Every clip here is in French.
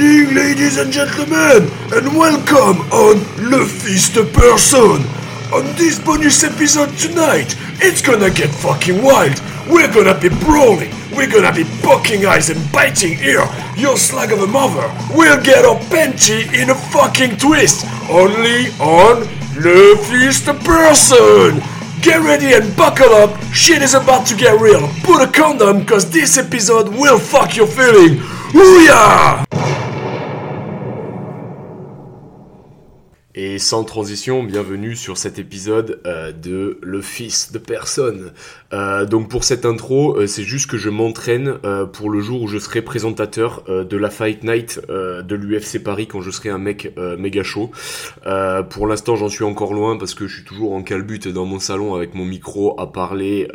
evening, ladies and gentlemen, and welcome on Le Fist Person. On this bonus episode tonight, it's gonna get fucking wild. We're gonna be brawling, we're gonna be poking eyes and biting ear. Your slag of a mother will get a panty in a fucking twist. Only on Le Fist Person. Get ready and buckle up, shit is about to get real. Put a condom, cause this episode will fuck your feeling. Ouya! Sans transition, bienvenue sur cet épisode euh, de Le Fils de Personne. Euh, donc pour cette intro, euh, c'est juste que je m'entraîne pour le jour où je serai présentateur de la Fight Night de l'UFC Paris quand je serai un mec méga chaud. Pour l'instant, j'en suis encore loin parce que je suis toujours en calbute dans mon salon avec mon micro à parler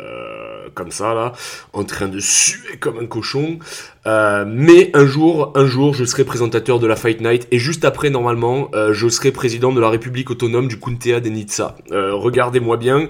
comme ça là, en train de suer comme un cochon. Euh, mais un jour, un jour, je serai présentateur de la Fight Night et juste après, normalement, euh, je serai président de la République autonome du Kuntea de Nizza. Euh, Regardez-moi bien,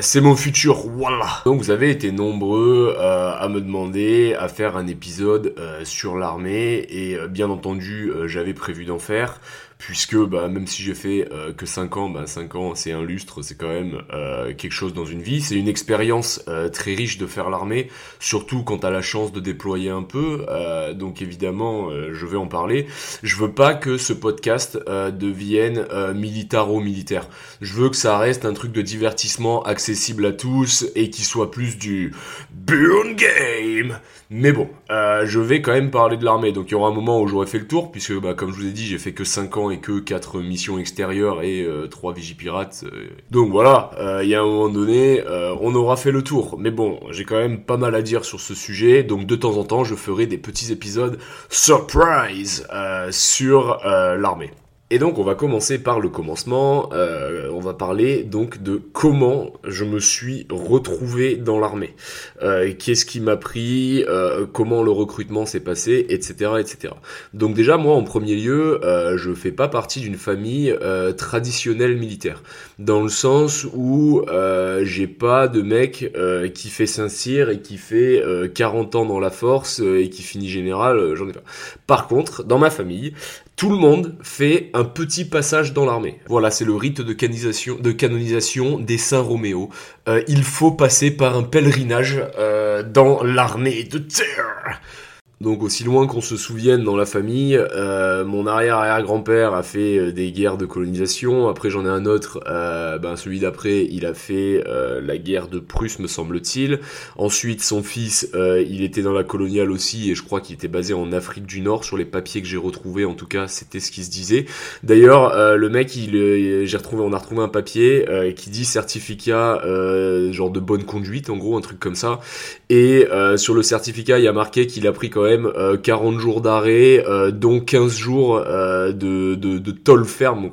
c'est mon futur, voilà. Donc vous avez été nombreux à me demander à faire un épisode sur l'armée et bien entendu, j'avais prévu d'en faire puisque bah, même si j'ai fait euh, que 5 ans, bah, 5 ans c'est un lustre, c'est quand même euh, quelque chose dans une vie. C'est une expérience euh, très riche de faire l'armée, surtout quand t'as la chance de déployer un peu. Euh, donc évidemment, euh, je vais en parler. Je veux pas que ce podcast euh, devienne militaro-militaire. Je veux que ça reste un truc de divertissement accessible à tous et qui soit plus du burn game. Mais bon, je vais quand même parler de l'armée. Donc il y aura un moment où j'aurai fait le tour, puisque bah, comme je vous ai dit, j'ai fait que 5 ans et que 4 missions extérieures et euh, 3 Vigipirates. euh. Donc voilà, euh, il y a un moment donné, euh, on aura fait le tour. Mais bon, j'ai quand même pas mal à dire sur ce sujet. Donc de temps en temps, je ferai des petits épisodes surprise euh, sur euh, l'armée. Et donc on va commencer par le commencement, euh, on va parler donc de comment je me suis retrouvé dans l'armée, euh, qu'est-ce qui m'a pris, euh, comment le recrutement s'est passé, etc., etc. Donc déjà moi en premier lieu, euh, je fais pas partie d'une famille euh, traditionnelle militaire, dans le sens où euh, j'ai pas de mec qui fait Saint-Cyr et qui fait euh, 40 ans dans la force et qui finit général, j'en ai pas. Par contre, dans ma famille, tout le monde fait un petit passage dans l'armée. Voilà, c'est le rite de canonisation, de canonisation des Saints Roméo. Euh, il faut passer par un pèlerinage euh, dans l'armée de terre. Donc aussi loin qu'on se souvienne dans la famille, euh, mon arrière-arrière-grand-père a fait euh, des guerres de colonisation. Après j'en ai un autre, euh, ben celui d'après, il a fait euh, la guerre de Prusse, me semble-t-il. Ensuite son fils, euh, il était dans la coloniale aussi et je crois qu'il était basé en Afrique du Nord. Sur les papiers que j'ai retrouvés, en tout cas, c'était ce qui se disait. D'ailleurs, euh, le mec, il, j'ai retrouvé, on a retrouvé un papier qui dit certificat genre de bonne conduite, en gros, un truc comme ça. Et sur le certificat, il y a marqué qu'il a pris quand même euh, 40 jours d'arrêt, euh, dont 15 jours euh, de, de, ferme.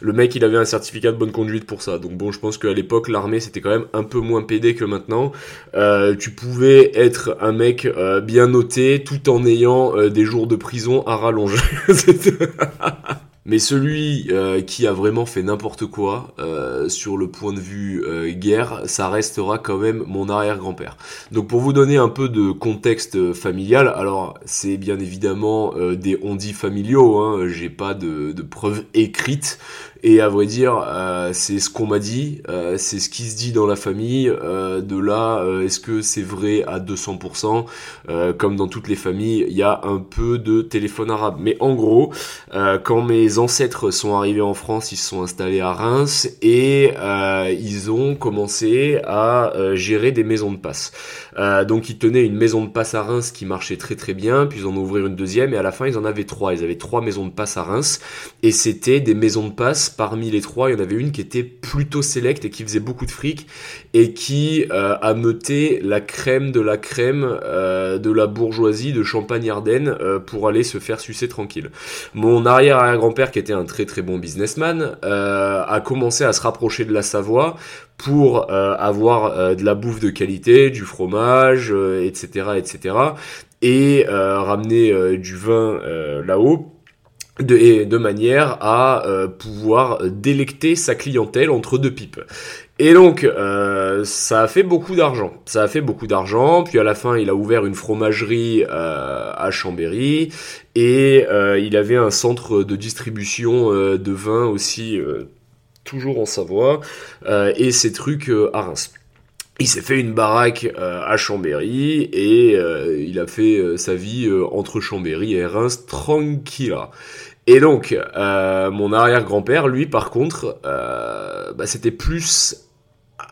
Le mec, il avait un certificat de bonne conduite pour ça. Donc bon, je pense qu'à l'époque, l'armée, c'était quand même un peu moins pédé que maintenant. Euh, tu pouvais être un mec euh, bien noté tout en ayant euh, des jours de prison à rallonge. Mais celui euh, qui a vraiment fait n'importe quoi euh, sur le point de vue euh, guerre, ça restera quand même mon arrière-grand-père. Donc pour vous donner un peu de contexte familial, alors c'est bien évidemment des on-dit familiaux, hein, j'ai pas de, de preuves écrites, et à vrai dire, euh, c'est ce qu'on m'a dit, euh, c'est ce qui se dit dans la famille, euh, de là, euh, est-ce que c'est vrai à 200% Euh, Comme dans toutes les familles, il y a un peu de téléphone arabe. Mais en gros, euh, quand mes ancêtres sont arrivés en France, ils se sont installés à Reims et ils ont commencé à gérer des maisons de passe. Donc ils tenaient une maison de passe à Reims qui marchait très très bien, puis ils en ont ouvert une deuxième et à la fin ils en avaient trois. Ils avaient trois maisons de passe à Reims et c'était des maisons de passe. Parmi les trois, il y en avait une qui était plutôt sélecte et qui faisait beaucoup de fric et qui euh, a meuté la crème de la crème euh, de la bourgeoisie de Champagne-Ardenne euh, pour aller se faire sucer tranquille. Mon arrière-arrière-grand-père, qui était un très très bon businessman, euh, a commencé à se rapprocher de la Savoie pour avoir de la bouffe de qualité, du fromage, etc., etc., et ramener du vin là-haut de, manière à euh, pouvoir délecter sa clientèle entre deux pipes. Et donc, euh, ça a fait beaucoup d'argent. Ça a fait beaucoup d'argent. Puis à la fin, il a ouvert une fromagerie euh, à Chambéry et il avait un centre de distribution de vin aussi, toujours en Savoie, et ses trucs à Reims. Il s'est fait une baraque à Chambéry et il a fait sa vie entre Chambéry et Reims tranquille. Et donc, mon arrière-grand-père, lui, par contre, bah, c'était plus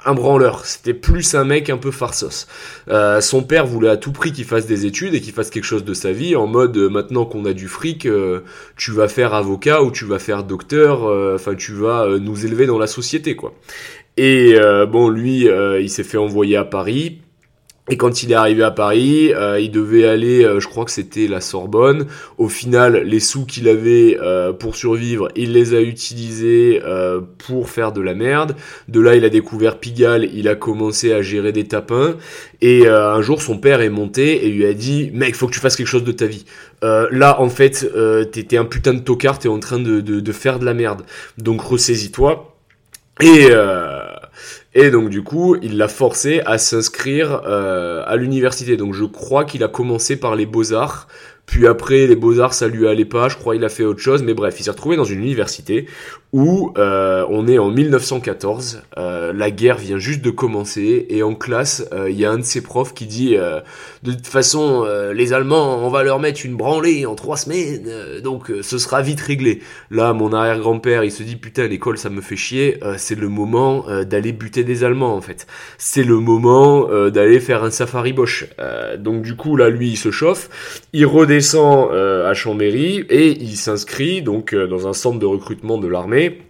un branleur, c'était plus un mec un peu farsos. Euh, son père voulait à tout prix qu'il fasse des études et qu'il fasse quelque chose de sa vie, en mode euh, maintenant qu'on a du fric, euh, tu vas faire avocat ou tu vas faire docteur, enfin tu vas nous élever dans la société quoi. Et bon lui, il s'est fait envoyer à Paris et quand il est arrivé à Paris, euh, il devait aller, euh, je crois que c'était la Sorbonne. Au final, les sous qu'il avait euh, pour survivre, il les a utilisés pour faire de la merde. De là, il a découvert Pigalle, il a commencé à gérer des tapins. Et un jour, son père est monté et lui a dit, mec, faut que tu fasses quelque chose de ta vie. là, en fait, t'étais un putain de tocard, t'es en train de, de, de, faire de la merde. Donc, ressaisis-toi. Et et donc du coup, il l'a forcé à s'inscrire euh, à l'université. Donc je crois qu'il a commencé par les beaux-arts puis après, les beaux-arts, ça lui allait pas. Je crois il a fait autre chose. Mais bref, il s'est retrouvé dans une université où euh, on est en 1914. Euh, la guerre vient juste de commencer. Et en classe, euh, il y a un de ses profs qui dit De toute façon, les Allemands, on va leur mettre une branlée en trois semaines. donc ce sera vite réglé. Là, mon arrière-grand-père, il se dit Putain, l'école, ça me fait chier. c'est le moment d'aller buter des Allemands, en fait. C'est le moment d'aller faire un safari Bosch. donc du coup, là, lui, il se chauffe. Il redescend euh, à Chambéry et il s'inscrit donc euh, dans un centre de recrutement de l'armée.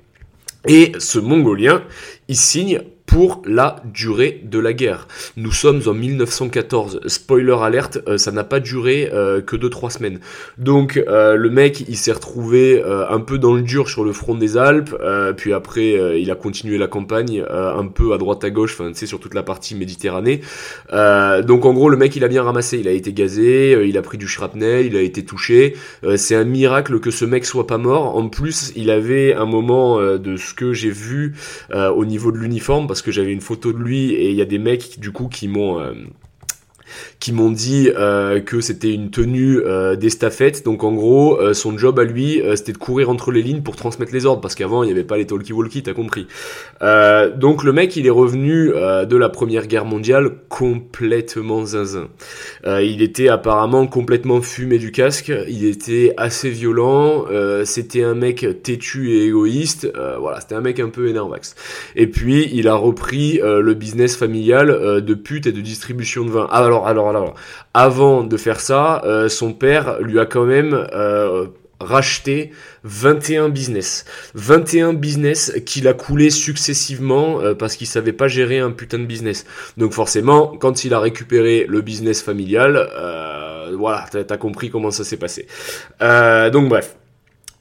Et ce Mongolien, il signe pour la durée de la guerre. Nous sommes en 1914. Spoiler alerte, euh, ça n'a pas duré euh, que 2-3 semaines. Donc euh, le mec, il s'est retrouvé un peu dans le dur sur le front des Alpes, puis après il a continué la campagne un peu à droite à gauche, enfin tu sais sur toute la partie Méditerranée. donc en gros le mec il a bien ramassé, il a été gazé, il a pris du shrapnel, il a été touché. C'est un miracle que ce mec soit pas mort. En plus il avait un moment de ce que j'ai vu au niveau de l'uniforme parce que j'avais une photo de lui et il y a des mecs du coup qui m'ont euh, qui m'ont dit euh, que c'était une tenue euh, d'estafette. Donc en gros, euh, son job à lui, euh, c'était de courir entre les lignes pour transmettre les ordres, parce qu'avant il n'y avait pas les talkie-walkie, t'as compris. donc le mec, il est revenu de la Première Guerre mondiale complètement zinzin. il était apparemment complètement fumé du casque. Il était assez violent. c'était un mec têtu et égoïste. voilà, c'était un mec un peu énervax. Et puis il a repris le business familial de pute et de distribution de vin. Ah alors alors alors, avant de faire ça, euh, son père lui a quand même euh, racheté 21 business. 21 business qu'il a coulé successivement euh, parce qu'il savait pas gérer un putain de business. Donc forcément, quand il a récupéré le business familial, voilà, t'as compris comment ça s'est passé. donc bref.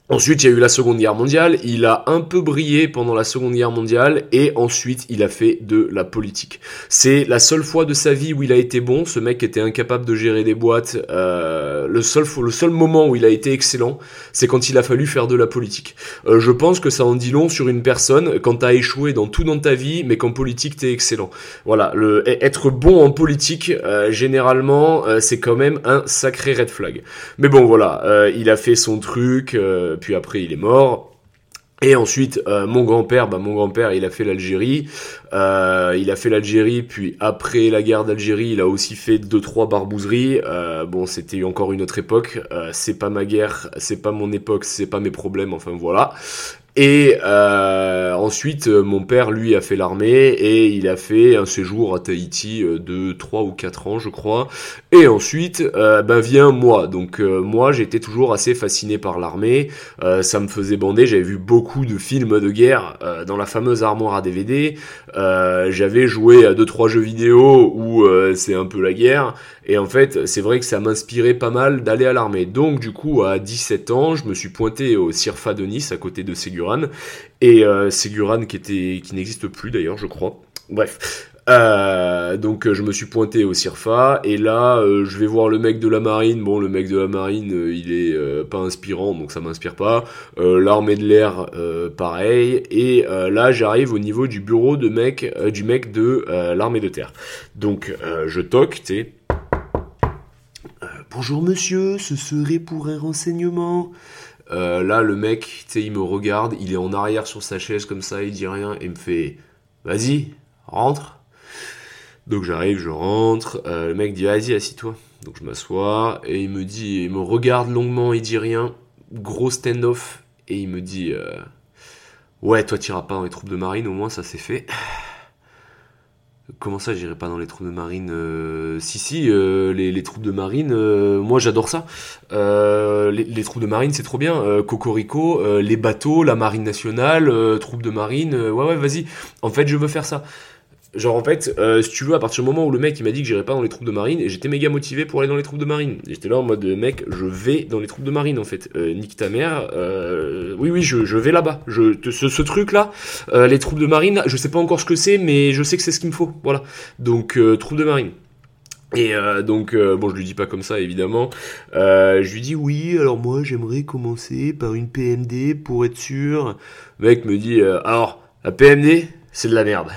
Ensuite, il y a eu la Seconde Guerre mondiale, il a un peu brillé pendant la Seconde Guerre mondiale et ensuite il a fait de la politique. C'est la seule fois de sa vie où il a été bon, ce mec était incapable de gérer des boîtes, euh, le, seul, le seul moment où il a été excellent, c'est quand il a fallu faire de la politique. Euh, je pense que ça en dit long sur une personne quand t'as échoué dans tout dans ta vie, mais qu'en politique t'es excellent. Voilà, le, être bon en politique, euh, généralement, c'est quand même un sacré red flag. Mais bon voilà, il a fait son truc euh, puis après il est mort. Et ensuite, euh, mon grand-père, bah, mon grand-père, il a fait l'Algérie. Euh, il a fait l'Algérie, puis après la guerre d'Algérie, il a aussi fait deux trois barbouzeries. bon, c'était encore une autre époque. c'est pas ma guerre, c'est pas mon époque, c'est pas mes problèmes. Enfin voilà. Et euh, ensuite, euh, mon père, lui, a fait l'armée et il a fait un séjour à Tahiti euh, de 3 ou 4 ans, je crois. Et ensuite, euh, ben vient moi. Donc moi, j'étais toujours assez fasciné par l'armée. ça me faisait bander. J'avais vu beaucoup de films de guerre dans la fameuse armoire à DVD. J'avais joué à deux trois jeux vidéo où c'est un peu la guerre. Et en fait, c'est vrai que ça m'inspirait pas mal d'aller à l'armée. Donc du coup, à 17 ans, je me suis pointé au CIRFA de Nice, à côté de Et euh, Séguran qui, était, qui n'existe plus d'ailleurs, je crois. Bref. Euh, donc je me suis pointé au CIRFA et là je vais voir le mec de la marine. Bon, le mec de la marine, il est pas inspirant, donc ça m'inspire pas. L'armée de l'air, pareil. Et là, j'arrive au niveau du bureau de mec, du mec de l'armée de terre. Donc je toque, tu. Bonjour monsieur, ce serait pour un renseignement. Euh, là, le mec, tu sais, il me regarde, il est en arrière sur sa chaise comme ça, il dit rien et me fait Vas-y, rentre. Donc j'arrive, je rentre. Euh, le mec dit Vas-y, assis-toi. Donc je m'assois et il me dit, il me regarde longuement, il dit rien. Gros stand-off et il me dit euh, Ouais, toi, t'iras pas dans les troupes de marine, au moins ça c'est fait. Comment ça, j'irai pas dans les troupes de marine euh, Si, si, euh, les, troupes de marine, euh, moi j'adore ça. Les, les, troupes de marine, c'est trop bien. Cocorico, les bateaux, la marine nationale, troupes de marine, ouais, ouais, vas-y. En fait, je veux faire ça. Genre en fait, euh, si tu veux, à partir du moment où le mec il m'a dit que j'irais pas dans les troupes de marine, et j'étais méga motivé pour aller dans les troupes de marine. J'étais là en mode mec, je vais dans les troupes de marine en fait. Euh, nique ta mère. Euh, oui oui, je, je vais là-bas. Je ce, ce truc là, euh, les troupes de marine, je sais pas encore ce que c'est, mais je sais que c'est ce qu'il me faut. Voilà. Donc euh, troupes de marine. Et donc, bon, je lui dis pas comme ça, évidemment. je lui dis oui, alors moi, j'aimerais commencer par une PMD pour être sûr. Le mec me dit, alors, la PMD, c'est de la merde.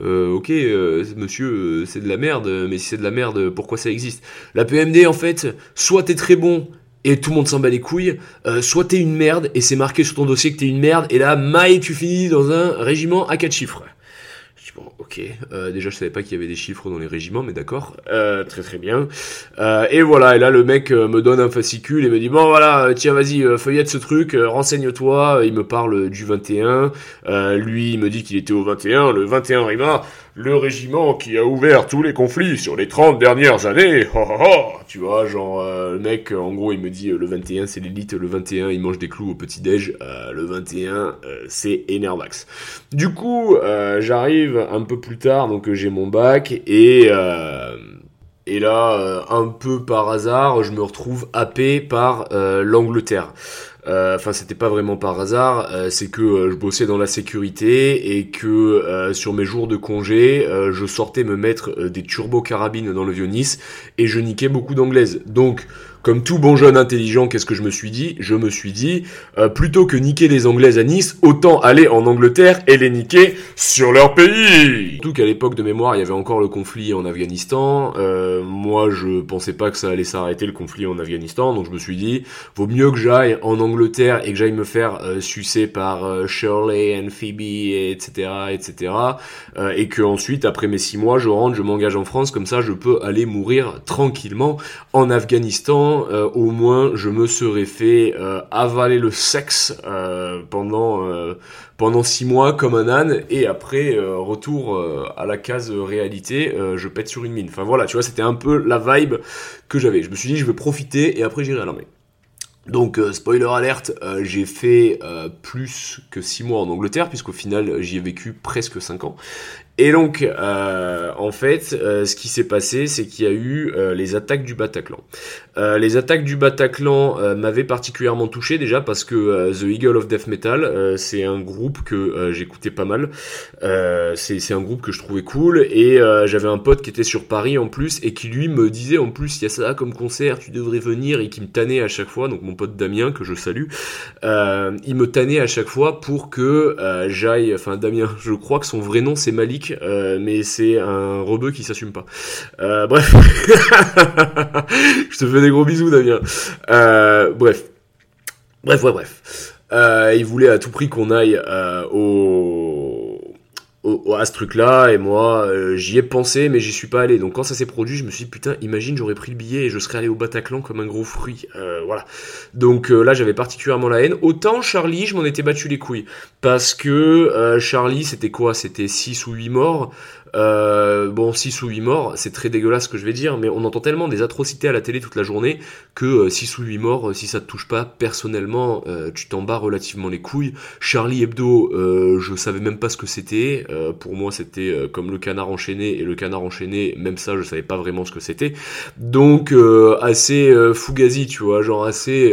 Euh, ok, euh, monsieur, euh, c'est de la merde, mais si c'est de la merde, pourquoi ça existe? La PMD, en fait, soit t'es très bon et tout le monde s'en bat les couilles, soit t'es une merde et c'est marqué sur ton dossier que t'es une merde, et là, maille, tu finis dans un régiment à 4 chiffres. Bon, ok. Euh, déjà, je savais pas qu'il y avait des chiffres dans les régiments, mais d'accord. Euh, très très bien. Euh, et voilà. Et là, le mec me donne un fascicule et me dit bon voilà, tiens vas-y, feuillette ce truc, renseigne-toi. Il me parle du 21. lui, il me dit qu'il était au 21. Le 21 Rima le régiment qui a ouvert tous les conflits sur les 30 dernières années. Oh, oh. Tu vois, genre, euh, le mec, en gros, il me dit, euh, le 21, c'est l'élite, le 21, il mange des clous au petit-déj, euh, le 21, c'est Enervax. Du coup, j'arrive un peu plus tard, donc j'ai mon bac, et... et là, un peu par hasard, je me retrouve happé par l'Angleterre. Euh, enfin, c'était pas vraiment par hasard. Euh, c'est que euh, je bossais dans la sécurité et que sur mes jours de congé, je sortais me mettre des turbo carabines dans le vieux Nice et je niquais beaucoup d'anglaises. Donc comme tout bon jeune intelligent, qu'est-ce que je me suis dit? Je me suis dit, euh, plutôt que niquer les Anglaises à Nice, autant aller en Angleterre et les niquer sur leur pays Surtout qu'à l'époque de mémoire, il y avait encore le conflit en Afghanistan. Euh, moi, je pensais pas que ça allait s'arrêter le conflit en Afghanistan, donc je me suis dit, vaut mieux que j'aille en Angleterre et que j'aille me faire euh, sucer par Shirley and Phoebe, etc., etc., et que ensuite, après mes six mois, je rentre, je m'engage en France, comme ça, je peux aller mourir tranquillement en Afghanistan euh, au moins je me serais fait euh, avaler le sexe euh, pendant pendant six mois comme un âne et après retour à la case réalité, je pète sur une mine. Enfin voilà, tu vois, c'était un peu la vibe que j'avais. Je me suis dit je vais profiter et après j'irai à l'armée. Donc, spoiler alerte, j'ai fait plus que 6 mois en Angleterre, puisqu'au final, j'y ai vécu presque 5 ans. Et donc, euh, en fait, euh, ce qui s'est passé, c'est qu'il y a eu euh, les attaques du Bataclan. les attaques du Bataclan m'avaient particulièrement touché déjà parce que The Eagle of Death Metal, c'est un groupe que j'écoutais pas mal. c'est un groupe que je trouvais cool et j'avais un pote qui était sur Paris en plus et qui lui me disait en plus il y a ça comme concert, tu devrais venir et qui me tannait à chaque fois. Donc mon pote Damien que je salue, il me tannait à chaque fois pour que j'aille. Enfin Damien, je crois que son vrai nom c'est Malik euh, mais c'est un rebeu qui s'assume pas. Euh, bref, je te fais des gros bisous, Damien. Euh, bref, bref, bref, bref. il voulait à tout prix qu'on aille au à ce truc-là, et moi, euh, j'y ai pensé, mais j'y suis pas allé. Donc quand ça s'est produit, je me suis dit, putain, imagine, j'aurais pris le billet et je serais allé au Bataclan comme un gros fruit. Euh, voilà. Donc euh, là, j'avais particulièrement la haine. Autant Charlie, je m'en étais battu les couilles. Parce que Charlie, c'était quoi? C'était 6 ou 8 morts. Euh, bon, 6 ou 8 morts, c'est très dégueulasse ce que je vais dire, mais on entend tellement des atrocités à la télé toute la journée que 6 euh, ou 8 morts, euh, si ça te touche pas, personnellement, tu t'en bats relativement les couilles. Charlie Hebdo, je savais même pas ce que c'était. pour moi, c'était comme le canard enchaîné, et le canard enchaîné, même ça, je savais pas vraiment ce que c'était. Donc, assez fugazi, tu vois, genre assez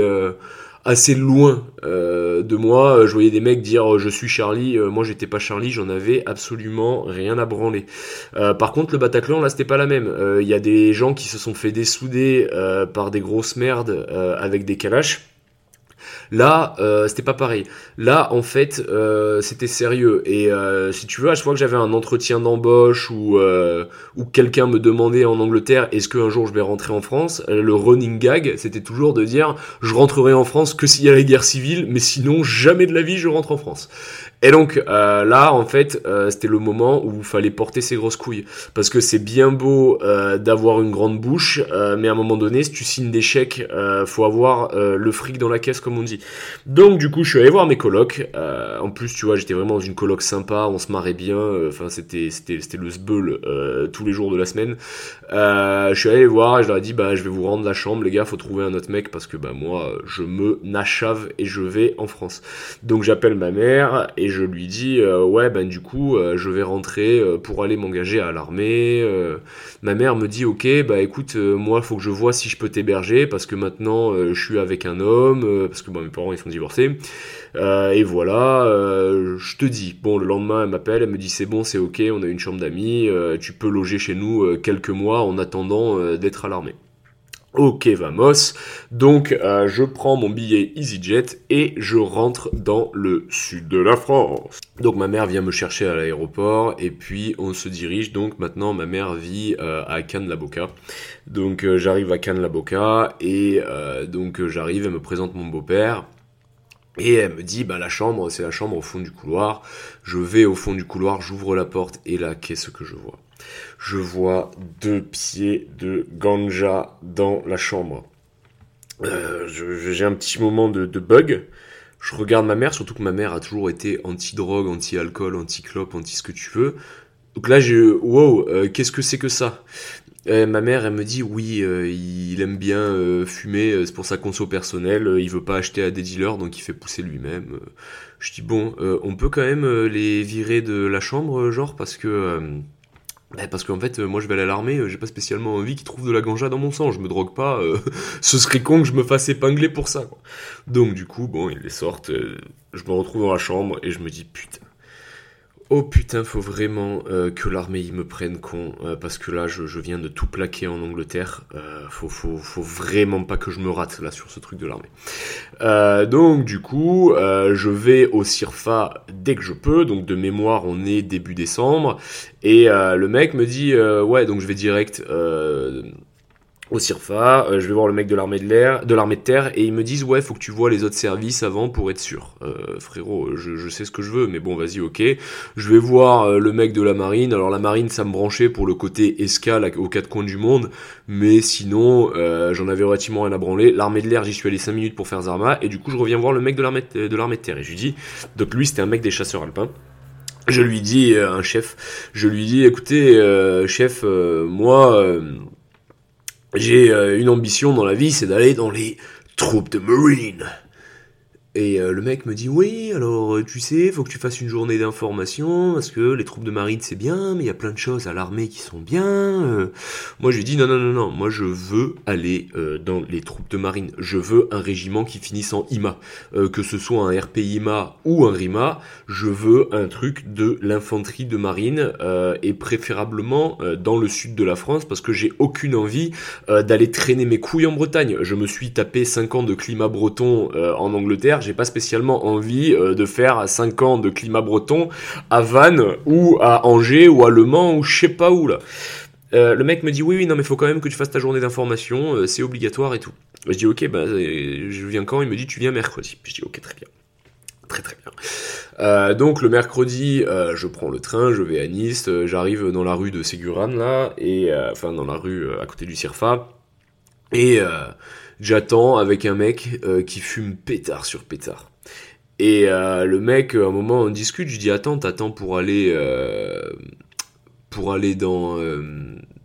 assez loin euh, de moi. Je voyais des mecs dire je suis Charlie, moi j'étais pas Charlie, j'en avais absolument rien à branler. par contre, le Bataclan là c'était pas la même. Il y a des gens qui se sont fait dessouder par des grosses merdes avec des calaches. Là, euh, c'était pas pareil. Là, en fait, euh, c'était sérieux. Et euh, si tu veux, à chaque fois que j'avais un entretien d'embauche ou euh, ou quelqu'un me demandait en Angleterre, est-ce qu'un jour je vais rentrer en France, le running gag, c'était toujours de dire, je rentrerai en France que s'il y a la guerre civile, mais sinon jamais de la vie je rentre en France. Et donc euh, là, en fait, euh, c'était le moment où il fallait porter ses grosses couilles. Parce que c'est bien beau euh, d'avoir une grande bouche, mais à un moment donné, si tu signes des chèques, faut avoir le fric dans la caisse, comme on dit. Donc du coup, je suis allé voir mes colocs. en plus, tu vois, j'étais vraiment dans une coloc sympa, on se marrait bien. Enfin, c'était c'était c'était le sbeul tous les jours de la semaine. je suis allé les voir et je leur ai dit, bah, je vais vous rendre la chambre, les gars, faut trouver un autre mec parce que bah moi, je me nachave et je vais en France. Donc j'appelle ma mère et je lui dis euh, ouais ben du coup euh, je vais rentrer euh, pour aller m'engager à l'armée. ma mère me dit ok bah écoute moi faut que je vois si je peux t'héberger parce que maintenant je suis avec un homme parce que mes parents ils sont divorcés et voilà je te dis bon le lendemain elle m'appelle elle me dit c'est bon c'est ok on a une chambre d'amis tu peux loger chez nous quelques mois en attendant d'être à l'armée. Ok vamos, donc euh, je prends mon billet EasyJet et je rentre dans le sud de la France. Donc ma mère vient me chercher à l'aéroport et puis on se dirige donc maintenant ma mère vit euh, à Cannes-la-Boca. Donc euh, j'arrive à Cannes-la-Boca et donc j'arrive, elle me présente mon beau-père. Et elle me dit, bah la chambre, c'est la chambre au fond du couloir. Je vais au fond du couloir, j'ouvre la porte et là, qu'est-ce que je vois je vois deux pieds de ganja dans la chambre. Euh, j'ai un petit moment de, bug. Je regarde ma mère, surtout que ma mère a toujours été anti-drogue, anti-alcool, anti-clope, anti ce que tu veux. Donc là, j'ai wow, euh, qu'est-ce que c'est que ça? Ma mère, elle me dit oui, euh, il aime bien fumer, c'est pour sa conso personnelle, il veut pas acheter à des dealers, donc il fait pousser lui-même. je dis bon, on peut quand même les virer de la chambre, genre, parce que bah, parce qu'en fait, euh, moi je vais aller à l'armée, euh, j'ai pas spécialement envie qu'ils trouvent de la ganja dans mon sang, je me drogue pas, euh, ce serait con que je me fasse épingler pour ça. Quoi. Donc du coup, bon, ils les sortent, je me retrouve dans la chambre et je me dis putain, Oh putain, faut vraiment euh, que l'armée me prenne con, euh, parce que là, je, viens de tout plaquer en Angleterre. Euh, faut, faut, faut, vraiment pas que je me rate là sur ce truc de l'armée. donc du coup, je vais au CIRFA dès que je peux. Donc de mémoire, on est début décembre, et le mec me dit ouais, donc je vais direct au CIRFA, euh, je vais voir le mec de l'armée de l'air, de l'armée de terre, et ils me disent ouais, faut que tu vois les autres services avant pour être sûr. Euh, frérot, je, sais ce que je veux, mais bon, vas-y, ok. Je vais voir euh, le mec de la marine. Alors la marine, ça me branchait pour le côté escale aux quatre coins du monde, mais sinon, euh, j'en avais relativement rien à branler. L'armée de l'air, j'y suis allé 5 minutes pour faire Zarma, et du coup, je reviens voir le mec de l'armée de, l'armée de terre, et je lui dis, donc lui, c'était un mec des chasseurs alpins. Je lui dis, un chef, je lui dis, écoutez, chef, moi j'ai euh, une ambition dans la vie, c'est d'aller dans les troupes de Marine. Et euh, le mec me dit oui, alors euh, tu sais, faut que tu fasses une journée d'information parce que les troupes de marine c'est bien, mais il y a plein de choses à l'armée qui sont bien. Euh. Moi je lui dis non non non non, moi je veux aller dans les troupes de marine. Je veux un régiment qui finisse en IMA, que ce soit un RPIMA ou un RIMA. Je veux un truc de l'infanterie de marine et préférablement dans le sud de la France parce que j'ai aucune envie d'aller traîner mes couilles en Bretagne. Je me suis tapé 5 ans de climat breton en Angleterre j'ai pas spécialement envie euh, de faire 5 ans de climat breton à Vannes ou à Angers ou à Le Mans ou je sais pas où là. Euh, le mec me dit oui oui non mais faut quand même que tu fasses ta journée d'information, euh, c'est obligatoire et tout. Je dis ok bah je viens quand? Il me dit tu viens mercredi. Je dis ok très bien. Très très bien. donc le mercredi, je prends le train, je vais à Nice, j'arrive dans la rue de Séguran là, et enfin dans la rue à côté du Cirfa, et j'attends avec un mec euh, qui fume pétard sur pétard. Et euh, le mec, à un moment, on discute, je dis attends, t'attends pour aller euh, pour aller dans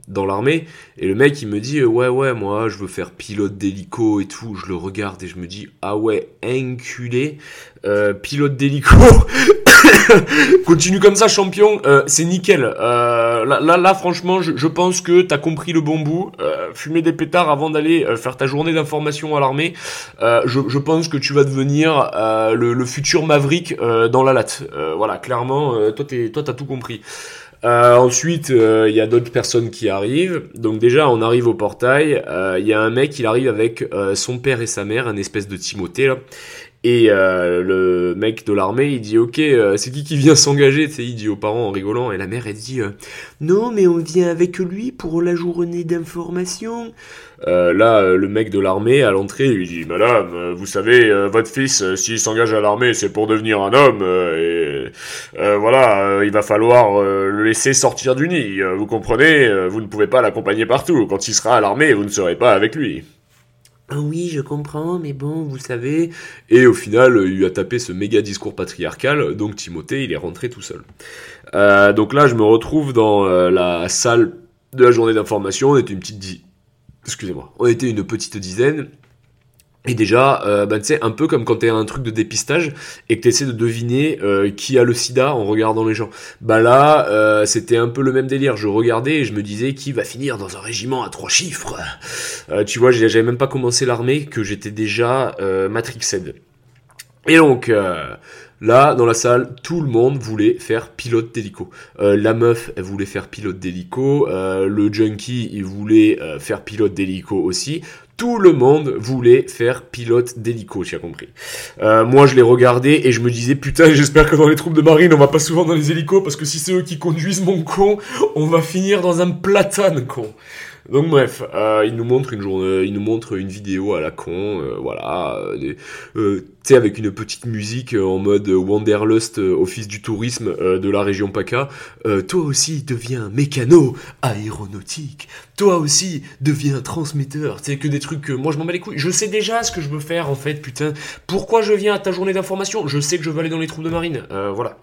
dans l'armée. Et le mec il me dit ouais ouais moi je veux faire pilote d'hélico et tout. Je le regarde et je me dis ah ouais inculé pilote d'hélico Continue comme ça, champion. Euh, c'est nickel. Euh, là, là, là, franchement, je, je pense que t'as compris le bon bout. Euh, fumer des pétards avant d'aller euh, faire ta journée d'information à l'armée. Euh, je, je, pense que tu vas devenir le, le, futur Maverick dans la latte. voilà, clairement, toi, t'es, toi, t'as tout compris. ensuite, il y a d'autres personnes qui arrivent. Donc déjà, on arrive au portail. Il y a un mec, il arrive avec son père et sa mère, un espèce de Timothée là. Et euh, le mec de l'armée, il dit ok, euh, c'est qui qui vient s'engager? Tu sais, il dit aux parents en rigolant. Et la mère, elle dit euh, non, mais on vient avec lui pour la journée d'information. là, le mec de l'armée à l'entrée lui dit Madame, vous savez, votre fils, s'il s'engage à l'armée, c'est pour devenir un homme. et voilà, il va falloir le laisser sortir du nid. vous comprenez? Vous ne pouvez pas l'accompagner partout. Quand il sera à l'armée, vous ne serez pas avec lui. Ah oui, je comprends, mais bon, vous savez. Et au final, il a tapé ce méga discours patriarcal, donc Timothée, il est rentré tout seul. Euh, donc là, je me retrouve dans euh, la salle de la journée d'information. On était une petite, excusez-moi, on était une petite dizaine. Et déjà, euh, bah, tu sais, un peu comme quand t'es un truc de dépistage et que t'essaies de deviner euh, qui a le sida en regardant les gens. Bah là, euh, c'était un peu le même délire. Je regardais et je me disais qui va finir dans un régiment à trois chiffres? Euh, tu vois, j'avais même pas commencé l'armée que j'étais déjà matrixed. Et donc, Là, dans la salle, tout le monde voulait faire pilote d'hélico. Euh, la meuf, elle voulait faire pilote d'hélico. Le junkie, il voulait faire pilote d'hélico aussi. Tout le monde voulait faire pilote d'hélico, tu as compris. moi, je l'ai regardé et je me disais, putain, j'espère que dans les troupes de marine, on va pas souvent dans les hélicos, parce que si c'est eux qui conduisent mon con, on va finir dans un platane, con. Donc bref, euh, il nous montre une journée, il nous montre une vidéo à la con, euh, voilà, euh, euh tu sais avec une petite musique en mode Wanderlust, office du tourisme de la région PACA. toi aussi deviens mécano aéronautique. Toi aussi deviens transmetteur. Sais que des trucs. moi je m'en bats les couilles. Je sais déjà ce que je veux faire en fait, putain. Pourquoi je viens à ta journée d'information? Je sais que je veux aller dans les troupes de marine. voilà.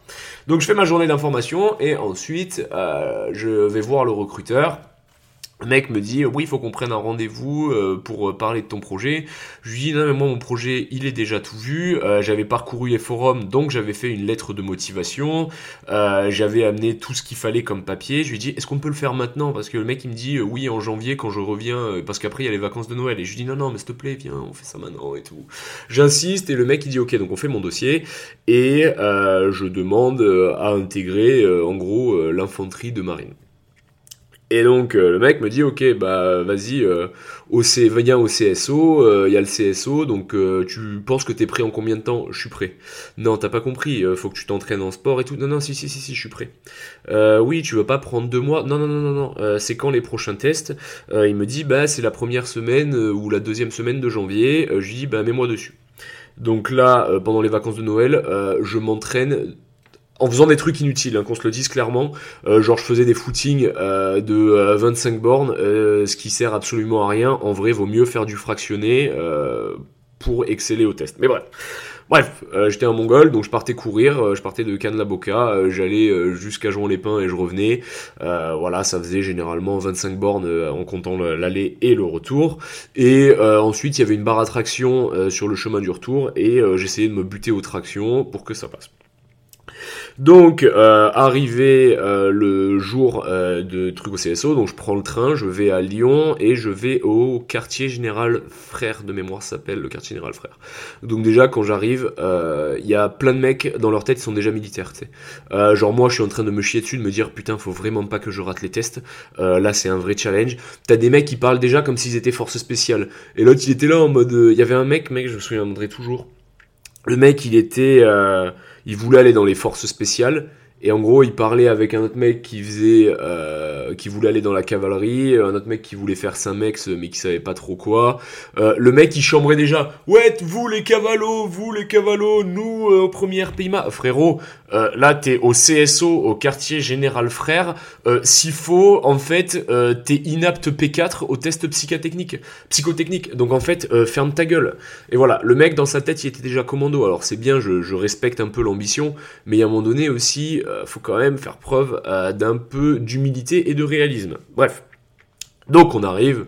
Donc je fais ma journée d'information et ensuite je vais voir le recruteur. Le mec me dit oui il faut qu'on prenne un rendez-vous euh, pour euh, parler de ton projet. Je lui dis non mais moi mon projet il est déjà tout vu. Euh, j'avais parcouru les forums donc j'avais fait une lettre de motivation. j'avais amené tout ce qu'il fallait comme papier. Je lui dis est-ce qu'on peut le faire maintenant? Parce que le mec il me dit oui en janvier quand je reviens parce qu'après il y a les vacances de Noël et je lui dis non non mais s'il te plaît viens on fait ça maintenant et tout. J'insiste et le mec il dit ok donc on fait mon dossier et je demande à intégrer en gros l'infanterie de marine. Et donc euh, le mec me dit ok bah vas-y euh, viens au CSO, il euh, y a le CSO donc euh, tu penses que t'es prêt en combien de temps? Je suis prêt. Non t'as pas compris, faut que tu t'entraînes en sport et tout. Non non si si si si je suis prêt. oui tu veux pas prendre deux mois? Non non non non non. c'est quand les prochains tests? Il me dit bah c'est la première semaine ou la deuxième semaine de janvier. je lui dis bah mets-moi dessus. Donc là pendant les vacances de Noël je m'entraîne en faisant des trucs inutiles, hein, qu'on se le dise clairement. Euh, genre je faisais des footings euh, de 25 euh, bornes, ce qui sert absolument à rien. En vrai, vaut mieux faire du fractionné pour exceller au test. Mais bref. Bref, j'étais un mongol, donc je partais courir, je partais de Cannes-la-Boca, j'allais jusqu'à Jouan-les-Pins et je revenais. voilà, ça faisait généralement 25 bornes en comptant l'aller et le retour. Et ensuite, il y avait une barre à traction sur le chemin du retour et j'essayais de me buter aux tractions pour que ça passe. Donc, euh, arrivé euh, le jour euh, de truc au CSO, donc je prends le train, je vais à Lyon et je vais au quartier général frère de mémoire s'appelle le quartier général frère. Donc déjà quand j'arrive, il y a plein de mecs dans leur tête ils sont déjà militaires. Genre moi je suis en train de me chier dessus, de me dire putain faut vraiment pas que je rate les tests. là c'est un vrai challenge. T'as des mecs qui parlent déjà comme s'ils étaient force spéciale. Et l'autre il était là en mode, il y avait un mec, mec je me souviendrai toujours. Le mec il était il voulait aller dans les forces spéciales et en gros, il parlait avec un autre mec qui faisait, euh, qui voulait aller dans la cavalerie, un autre mec qui voulait faire Saint-Mex mais qui savait pas trop quoi. Euh, le mec, il chambrait déjà. Ouais, vous les cavalos, vous les cavalos, nous euh, première PIMA. Frérot, euh, là t'es au CSO, au quartier général frère. Euh, s'il faut, en fait, t'es inapte P4 au test psychotechnique, psychotechnique. Donc en fait, ferme ta gueule. Et voilà, le mec dans sa tête, il était déjà commando. Alors c'est bien, je, je respecte un peu l'ambition, mais à un moment donné aussi euh, faut quand même faire preuve euh, d'un peu d'humilité et de réalisme. Bref. Donc on arrive,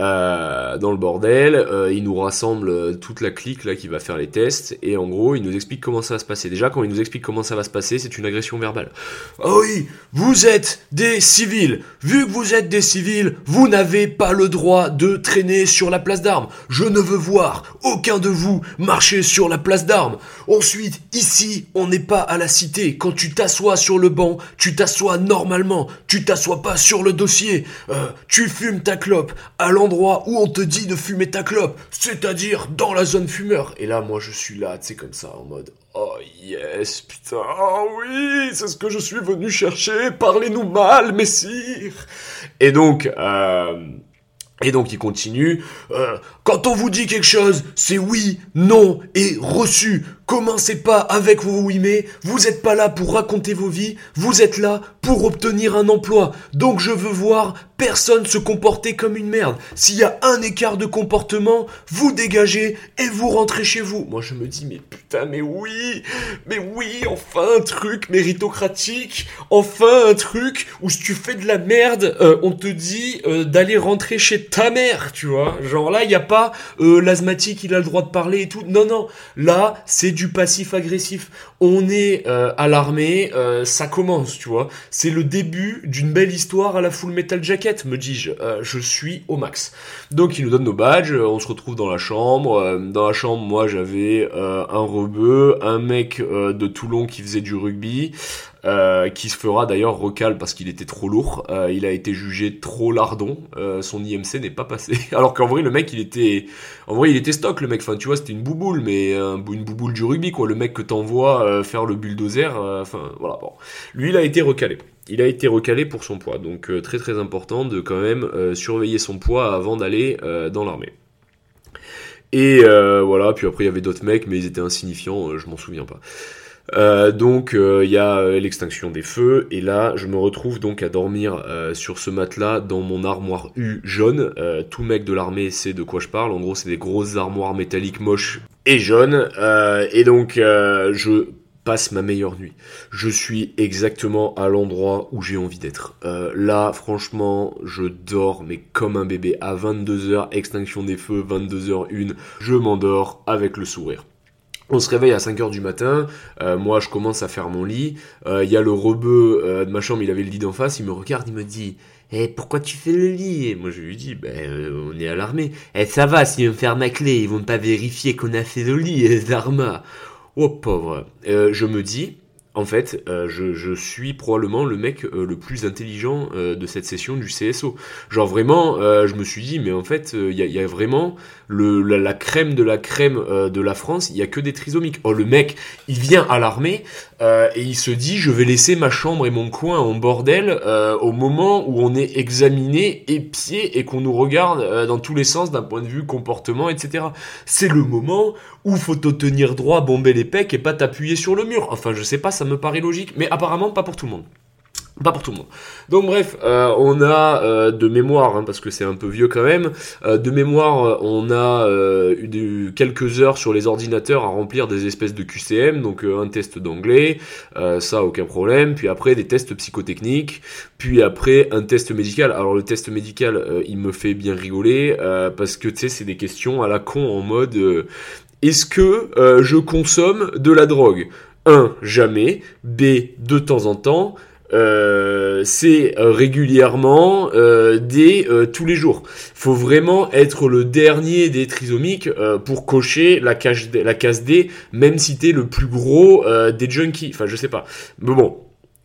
euh, dans le bordel. Euh, il nous rassemble toute la clique là qui va faire les tests et en gros il nous explique comment ça va se passer. Déjà quand il nous explique comment ça va se passer, c'est une agression verbale. Ah oui, vous êtes des civils. Vu que vous êtes des civils, vous n'avez pas le droit de traîner sur la place d'armes. Je ne veux voir aucun de vous marcher sur la place d'armes. Ensuite, ici, on n'est pas à la cité. Quand tu t'assois sur le banc, tu t'assois normalement. Tu t'assois pas sur le dossier. Euh, tu fumes ta clope à où on te dit de fumer ta clope, c'est-à-dire dans la zone fumeur. Et là, moi, je suis là, tu sais, comme ça, en mode, oh yes, putain, oh oui, c'est ce que je suis venu chercher. Parlez-nous mal, messire. Et donc, euh, et donc il continue. Euh, quand on vous dit quelque chose, c'est oui, non et reçu. Commencez pas avec vos oui mais. Vous êtes pas là pour raconter vos vies. Vous êtes là pour obtenir un emploi. Donc je veux voir personne se comporter comme une merde. S'il y a un écart de comportement, vous dégagez et vous rentrez chez vous. Moi je me dis mais putain mais oui, mais oui, enfin un truc méritocratique, enfin un truc où si tu fais de la merde, euh, on te dit euh, d'aller rentrer chez ta mère, tu vois. Genre là il y a pas euh, l'asthmatique il a le droit de parler et tout. Non non, là c'est du passif agressif. On est euh, à l'armée, euh, ça commence, tu vois. C'est le début d'une belle histoire à la full metal jacket, me dis-je. Je suis au max. Donc il nous donne nos badges, on se retrouve dans la chambre. Dans la chambre, moi j'avais un rebeu, un mec de Toulon qui faisait du rugby, euh, qui se fera d'ailleurs recal parce qu'il était trop lourd. Euh, il a été jugé trop lardon. Euh, son IMC n'est pas passé. Alors qu'en vrai, le mec, il était, en vrai, il était stock, le mec. Enfin, tu vois, c'était une bouboule, mais une bouboule du rugby, quoi. Le mec que t'envoies faire le bulldozer. Enfin, voilà. Bon, lui, il a été recalé. Il a été recalé pour son poids, donc très très important de quand même surveiller son poids avant d'aller dans l'armée. Et voilà, puis après il y avait d'autres mecs, mais ils étaient insignifiants, je m'en souviens pas. Euh, donc euh, il y a euh, l'extinction des feux et là je me retrouve donc à dormir sur ce matelas dans mon armoire U jaune. tout mec de l'armée sait de quoi je parle. En gros c'est des grosses armoires métalliques moches et jaunes. et donc je passe ma meilleure nuit. Je suis exactement à l'endroit où j'ai envie d'être. là, franchement, je dors, mais comme un bébé. À 22h, extinction des feux, 22h1, je m'endors avec le sourire. On se réveille à 5h du matin, euh, moi je commence à faire mon lit, il euh, y a le rebeu euh, de ma chambre, il avait le lit d'en face, il me regarde, il me dit Eh pourquoi tu fais le lit? Et moi je lui dis Ben on est à l'armée. Eh ça va, s'ils vont me faire ma clé, ils vont pas vérifier qu'on a fait le lit, Zarma. Oh pauvre. je me dis en fait, euh, je, suis probablement le mec euh, le plus intelligent euh, de cette session du CSO. Genre vraiment, je me suis dit, mais en fait, il y, a, vraiment le, la, crème de la crème de la France, il y a que des trisomiques. Oh, le mec, il vient à l'armée et il se dit, je vais laisser ma chambre et mon coin en bordel au moment où on est examiné, épié et qu'on nous regarde dans tous les sens d'un point de vue comportement, etc. C'est le moment où faut te tenir droit, bomber les pecs et pas t'appuyer sur le mur. Enfin, je sais pas, ça me paraît logique, mais apparemment pas pour tout le monde. Pas pour tout le monde. Donc bref, euh, on a euh, de mémoire, hein, parce que c'est un peu vieux quand même, euh, de mémoire, on a eu quelques heures sur les ordinateurs à remplir des espèces de QCM, donc un test d'anglais, ça aucun problème, puis après des tests psychotechniques, puis après un test médical. Alors le test médical, il me fait bien rigoler, parce que tu sais, c'est des questions à la con en mode est-ce que je consomme de la drogue? 1. Jamais. B. De temps en temps. Euh, C. Régulièrement. Euh, D. tous les jours. Faut vraiment être le dernier des trisomiques pour cocher la, case la D, même si t'es le plus gros des junkies. Enfin, je sais pas. Mais bon,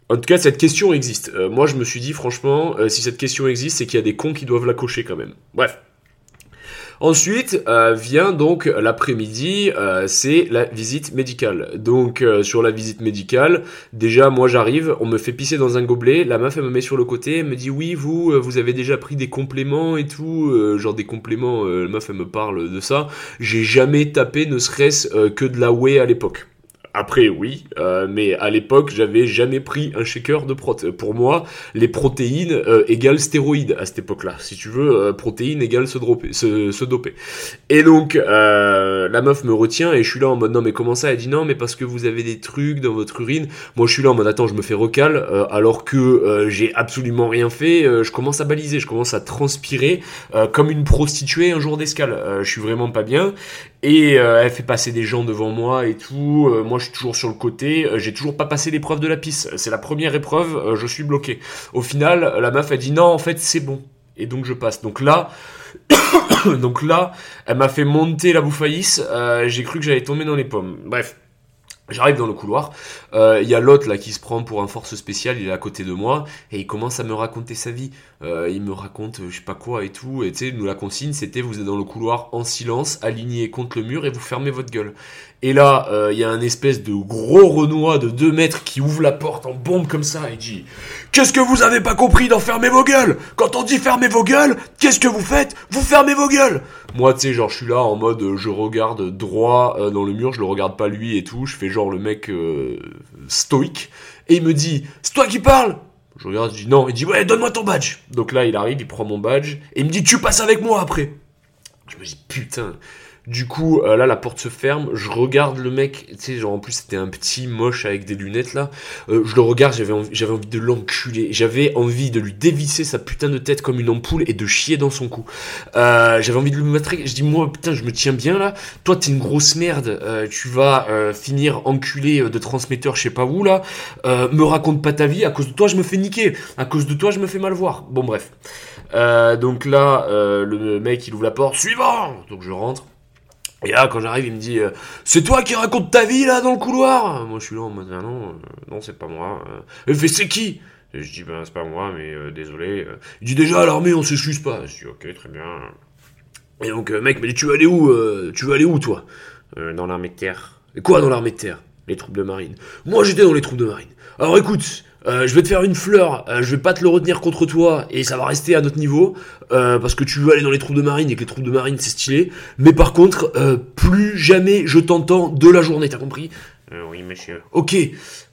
en tout cas, cette question existe. moi, je me suis dit, franchement, si cette question existe, c'est qu'il y a des cons qui doivent la cocher quand même. Bref. Ensuite euh, vient donc l'après-midi, euh, c'est la visite médicale. Donc euh, sur la visite médicale, déjà moi j'arrive, on me fait pisser dans un gobelet, la meuf elle me met sur le côté, elle me dit oui vous vous avez déjà pris des compléments et tout, genre des compléments, la meuf elle me parle de ça. J'ai jamais tapé ne serait-ce que de la whey à l'époque. Après, oui, euh, mais à l'époque, j'avais jamais pris un shaker de prot. Pour moi, les protéines euh, égale stéroïdes à cette époque-là. Si tu veux, euh, protéines égale se, dropper, se, se doper. Et donc, euh, la meuf me retient et je suis là en mode non mais comment ça? Elle dit non mais parce que vous avez des trucs dans votre urine. Moi, je suis là en mode attends, je me fais recal euh, alors que euh, j'ai absolument rien fait. Euh, je commence à baliser, je commence à transpirer euh, comme une prostituée un jour d'escale. Euh, je suis vraiment pas bien. Et euh, elle fait passer des gens devant moi et tout. Euh, moi, je suis toujours sur le côté. Euh, J'ai toujours pas passé l'épreuve de la piste. C'est la première épreuve. je suis bloqué. Au final, la meuf a dit non, en fait, c'est bon. Et donc je passe. Donc là, donc là, elle m'a fait monter la bouffaïs. Euh, J'ai cru que j'allais tomber dans les pommes. Bref. J'arrive dans le couloir, Euh, il y a l'autre là qui se prend pour un force spécial, il est à côté de moi et il commence à me raconter sa vie. Euh, il me raconte euh, je sais pas quoi et tout, et tu sais, nous la consigne c'était vous êtes dans le couloir en silence, aligné contre le mur et vous fermez votre gueule. Et là, euh, il y a un espèce de gros Renoir de 2 mètres qui ouvre la porte en bombe comme ça et dit Qu'est-ce que vous avez pas compris d'en fermer vos gueules? Quand on dit fermer vos gueules, qu'est-ce que vous faites? Vous fermez vos gueules! Moi, tu sais, genre, je suis là en mode, je regarde droit euh, dans le mur, je le regarde pas lui et tout, je fais genre le mec euh, stoïque, et il me dit, c'est toi qui parles! Je regarde, je dis non, il dit, ouais, donne-moi ton badge! Donc là, il arrive, il prend mon badge, et il me dit, tu passes avec moi après! Je me dis, putain du coup, euh, là, la porte se ferme. Je regarde le mec. Tu sais, genre, en plus, c'était un petit moche avec des lunettes, là. Euh, je le regarde, j'avais envie, j'avais envie de l'enculer. J'avais envie de lui dévisser sa putain de tête comme une ampoule et de chier dans son cou. Euh, j'avais envie de lui mettre. Je dis, moi, putain, je me tiens bien, là. Toi, t'es une grosse merde. Euh, tu vas finir enculé de transmetteur, je sais pas où, là. Me raconte pas ta vie. À cause de toi, je me fais niquer. À cause de toi, je me fais mal voir. Bon, bref. Donc là, le mec, il ouvre la porte. Suivant Donc je rentre. Et là, quand j'arrive, il me dit euh, C'est toi qui raconte ta vie là dans le couloir? Moi, je suis là en mode Ah non, euh, non, c'est pas moi. Euh, fait C'est qui? Je dis Ben, c'est pas moi, mais euh, désolé. Il dit Déjà, à l'armée, on s'excuse pas. Je dis Ok, très bien. Et donc, mec me dit Tu veux aller où Tu veux aller où, toi? Dans l'armée de terre. Et quoi dans l'armée de terre? Les troupes de marine. Moi, j'étais dans les troupes de marine. Alors écoute. Euh, je vais te faire une fleur, euh, je vais pas te le retenir contre toi et ça va rester à notre niveau euh, parce que tu veux aller dans les troupes de marine et que les troupes de marine c'est stylé. Mais par contre, euh, plus jamais je t'entends de la journée, t'as compris? Euh, Oui, monsieur. Ok.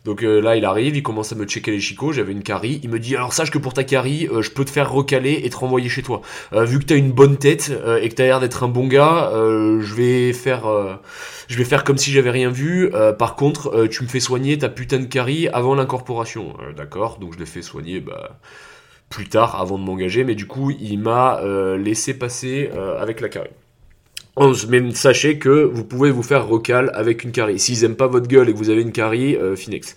Donc euh, là, il arrive, il commence à me checker les chicots. J'avais une carie. Il me dit alors sache que pour ta carie, euh, je peux te faire recaler et te renvoyer chez toi. Vu que t'as une bonne tête et que t'as l'air d'être un bon gars, je vais faire, je vais faire comme si j'avais rien vu. Par contre, tu me fais soigner ta putain de carie avant l'incorporation. D'accord. Donc je l'ai fait soigner. Bah plus tard avant de m'engager, mais du coup il m'a laissé passer avec la carie. Mais sachez que vous pouvez vous faire recal avec une carie. S'ils aiment pas votre gueule et que vous avez une carie, euh, Finex.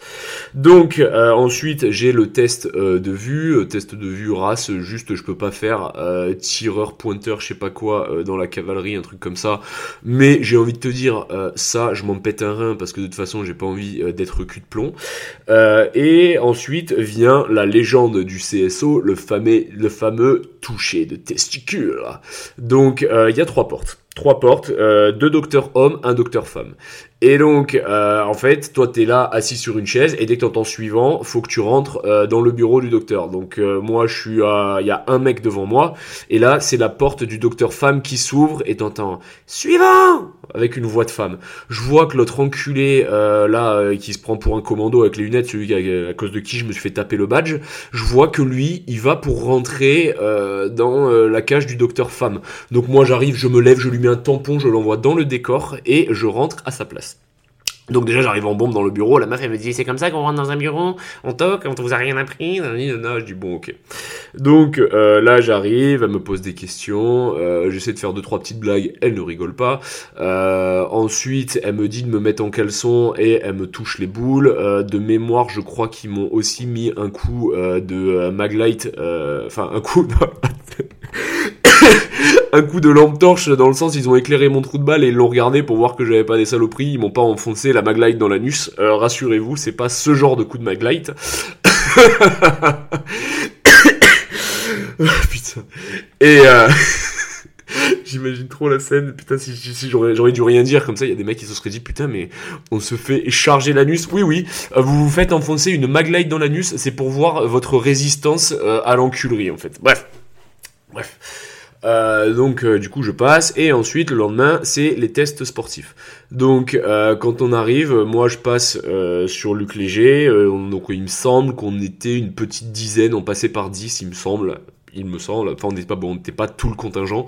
Donc euh, ensuite j'ai le test euh, de vue, euh, test de vue race. Juste je peux pas faire euh, tireur pointeur, je sais pas quoi euh, dans la cavalerie, un truc comme ça. Mais j'ai envie de te dire ça, je m'en pète un rein parce que de toute façon j'ai pas envie d'être cul de plomb. Et ensuite vient la légende du CSO, le fameux, le fameux toucher de testicule. Donc il y a trois portes. Trois portes, euh, deux docteurs hommes, un docteur femme. Et donc, euh, en fait, toi, t'es là, assis sur une chaise, et dès que t'entends suivant, faut que tu rentres euh, dans le bureau du docteur. Donc, euh, moi, je suis à... Il y a un mec devant moi, et là, c'est la porte du docteur femme qui s'ouvre, et t'entends « Suivant !» avec une voix de femme. Je vois que l'autre enculé, euh, là, euh, qui se prend pour un commando avec les lunettes, celui à, à cause de qui je me suis fait taper le badge, je vois que lui, il va pour rentrer euh, dans la cage du docteur femme. Donc moi, j'arrive, je me lève, je lui mets un tampon, je l'envoie dans le décor, et je rentre à sa place. Donc déjà j'arrive en bombe dans le bureau, la meuf elle me dit c'est comme ça qu'on rentre dans un bureau, on toque, on vous a rien appris, nanana. je dis bon ok. Donc euh, là j'arrive, elle me pose des questions, euh, j'essaie de faire deux trois petites blagues, elle ne rigole pas. Euh, ensuite elle me dit de me mettre en caleçon et elle me touche les boules. Euh, de mémoire je crois qu'ils m'ont aussi mis un coup de maglite, enfin un coup. un coup de lampe torche dans le sens ils ont éclairé mon trou de balle et ils l'ont regardé pour voir que j'avais pas des saloperies, ils m'ont pas enfoncé la maglite dans l'anus. Euh, rassurez-vous, c'est pas ce genre de coup de maglite. Et euh... J'imagine trop la scène. Putain, si, si, j'aurais, dû rien dire comme ça, il y a des mecs qui se seraient dit putain, mais on se fait charger l'anus. Oui, oui, euh, vous vous faites enfoncer une maglite dans l'anus, c'est pour voir votre résistance à l'enculerie en fait. Bref. Bref. Euh, donc euh, du coup je passe. Et ensuite le lendemain c'est les tests sportifs. Donc euh, quand on arrive, moi je passe sur Luc Léger, donc il me semble qu'on était une petite dizaine, on passait par 10 il me semble, il me semble, enfin on n'était pas bon, on n'était pas tout le contingent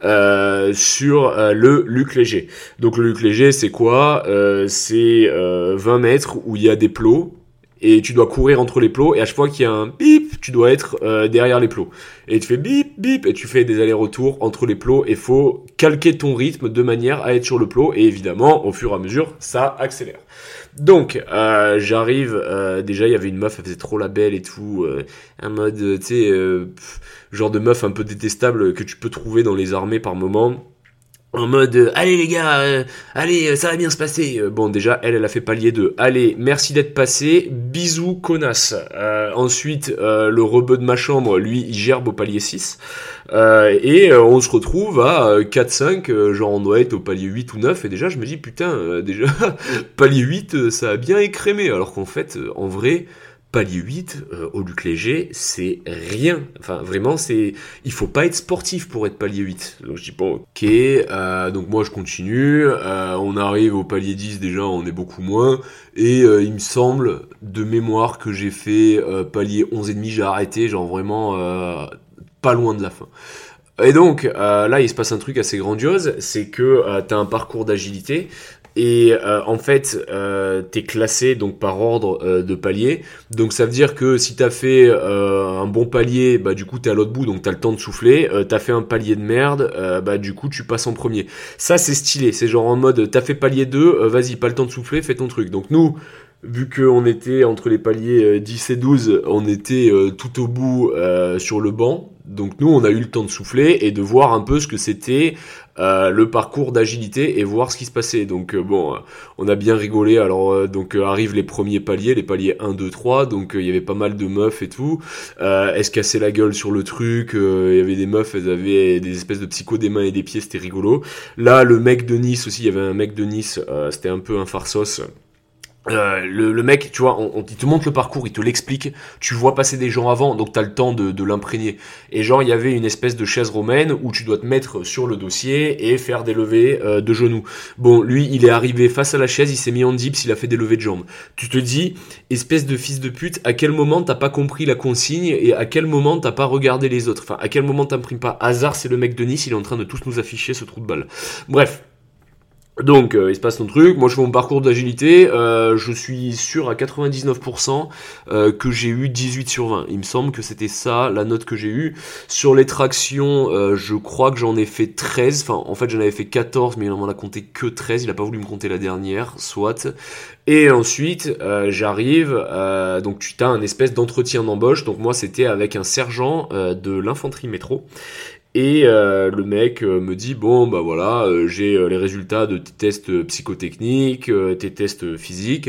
sur le Luc Léger. Donc le Luc Léger c'est quoi? C'est 20 mètres où il y a des plots et tu dois courir entre les plots et à chaque fois qu'il y a un bip, tu dois être euh, derrière les plots. Et tu fais bip bip et tu fais des allers-retours entre les plots et faut calquer ton rythme de manière à être sur le plot et évidemment au fur et à mesure ça accélère. Donc euh, j'arrive euh, déjà il y avait une meuf elle faisait trop la belle et tout un mode tu sais genre de meuf un peu détestable que tu peux trouver dans les armées par moment en mode euh, allez les gars, euh, allez euh, ça va bien se passer. bon déjà elle elle a fait palier 2. Allez merci d'être passé, bisous connasse. ensuite le rebeu de ma chambre lui il gerbe au palier 6 et on se retrouve à 4-5 genre on doit être au palier 8 ou 9 et déjà je me dis putain déjà palier 8 ça a bien écrémé alors qu'en fait en vrai palier 8 euh, au Luc Léger, c'est rien. Enfin, vraiment, c'est, il faut pas être sportif pour être palier 8. Donc je dis bon, ok. Euh, donc moi je continue. Euh, on arrive au palier 10 déjà, on est beaucoup moins. Et il me semble de mémoire que j'ai fait palier 11 et demi, j'ai arrêté, genre vraiment pas loin de la fin. Et donc là, il se passe un truc assez grandiose, c'est que tu as un parcours d'agilité et euh, en fait, euh, t'es classé donc par ordre euh, de palier. Donc ça veut dire que si t'as fait euh, un bon palier, bah du coup t'es à l'autre bout, donc t'as le temps de souffler. t'as fait un palier de merde, bah du coup tu passes en premier. Ça c'est stylé, c'est genre en mode t'as fait palier 2, vas-y pas le temps de souffler, fais ton truc. Donc nous, vu qu'on était entre les paliers 10 et 12, on était tout au bout sur le banc. Donc nous, on a eu le temps de souffler et de voir un peu ce que c'était euh, le parcours d'agilité et voir ce qui se passait. Donc euh, bon, euh, on a bien rigolé. Alors donc arrivent les premiers paliers, les paliers 1, 2, 3. Donc il y avait pas mal de meufs et tout. elles se cassaient la gueule sur le truc. Il y avait des meufs, elles avaient des espèces de psycho des mains et des pieds. C'était rigolo. Là, le mec de Nice aussi, il y avait un mec de Nice. c'était un peu un farsos. Euh, le, le, mec, tu vois, on, on, il te montre le parcours, il te l'explique, tu vois passer des gens avant, donc t'as le temps de, de l'imprégner. Et genre, il y avait une espèce de chaise romaine où tu dois te mettre sur le dossier et faire des levées euh, de genoux. Bon, lui, il est arrivé face à la chaise, il s'est mis en dips, il a fait des levées de jambes. Tu te dis, espèce de fils de pute, à quel moment t'as pas compris la consigne et à quel moment t'as pas regardé les autres? Enfin, à quel moment t'imprimes pas? Hasard, c'est le mec de Nice, il est en train de tous nous afficher ce trou de balle. Bref, donc euh, il se passe ton truc, moi je fais mon parcours d'agilité, euh, je suis sûr à 99% euh, que j'ai eu 18 sur 20. Il me semble que c'était ça la note que j'ai eue. Sur les tractions, je crois que j'en ai fait 13, enfin en fait j'en avais fait 14 mais il m'en a compté que 13, il a pas voulu me compter la dernière, soit. Et ensuite j'arrive, donc tu as un espèce d'entretien d'embauche, donc moi c'était avec un sergent de l'infanterie métro. Et euh, le mec euh, me dit bon bah voilà euh, j'ai les résultats de tes tests psychotechniques, tes tests physiques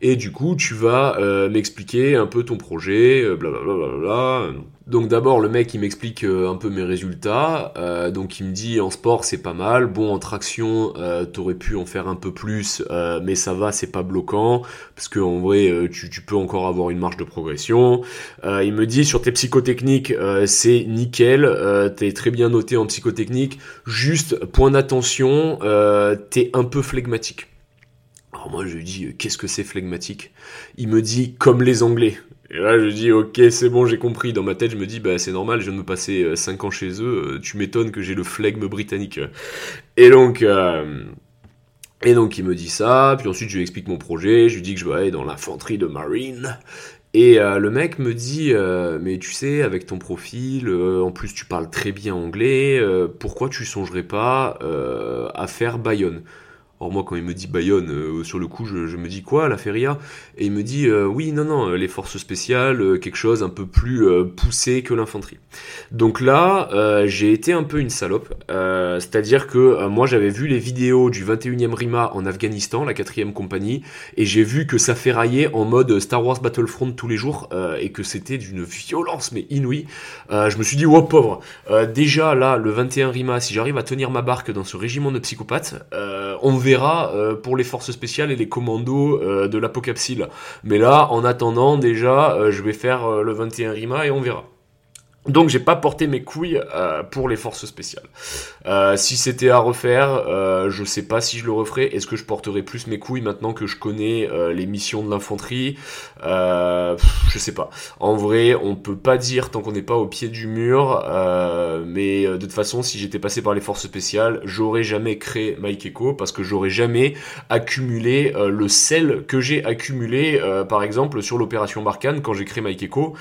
et du coup tu vas m'expliquer un peu ton projet, blablabla. Bla, bla, bla, donc d'abord le mec il m'explique euh, un peu mes résultats, euh, donc il me dit en sport c'est pas mal, bon en traction euh, t'aurais pu en faire un peu plus, mais ça va c'est pas bloquant parce que en vrai tu, tu, peux encore avoir une marge de progression. il me dit sur tes psychotechniques c'est nickel, t'es très bien noté en psychotechnique, juste point d'attention t'es un peu flegmatique. Alors moi je lui dis qu'est-ce que c'est flegmatique? Il me dit comme les Anglais. Et là, je dis, ok, c'est bon, j'ai compris. Dans ma tête, je me dis, bah, c'est normal, je viens de me passer 5 euh, ans chez eux, euh, tu m'étonnes que j'ai le flegme britannique. Et donc, euh, et donc, il me dit ça, puis ensuite, je lui explique mon projet, je lui dis que je vais aller dans l'infanterie de marine. Et le mec me dit, mais tu sais, avec ton profil, en plus tu parles très bien anglais, pourquoi tu songerais pas à faire Bayonne? Or moi quand il me dit Bayonne, euh, sur le coup je, me dis quoi la feria? Et il me dit euh, oui non non les forces spéciales, euh, quelque chose un peu plus poussé que l'infanterie. Donc là j'ai été un peu une salope, c'est-à-dire que moi j'avais vu les vidéos du 21e Rima en Afghanistan, la 4 compagnie, et j'ai vu que ça ferraillait en mode Star Wars Battlefront tous les jours et que c'était d'une violence mais inouïe. je me suis dit oh pauvre, déjà là le 21 Rima si j'arrive à tenir ma barque dans ce régiment de psychopathes, on euh, pour les forces spéciales et les commandos euh, de l'apocapsile. Mais là, en attendant, déjà, euh, je vais faire le 21 Rima et on verra. Donc j'ai pas porté mes couilles euh, pour les forces spéciales. Euh, si c'était à refaire, euh, je sais pas si je le referais. Est-ce que je porterais plus mes couilles maintenant que je connais les missions de l'infanterie? Je sais pas. En vrai, on peut pas dire tant qu'on n'est pas au pied du mur. mais de toute façon, si j'étais passé par les forces spéciales, j'aurais jamais créé Mike Echo parce que j'aurais jamais accumulé le sel que j'ai accumulé, par exemple sur l'opération Barkhane quand j'ai créé Mike Echo.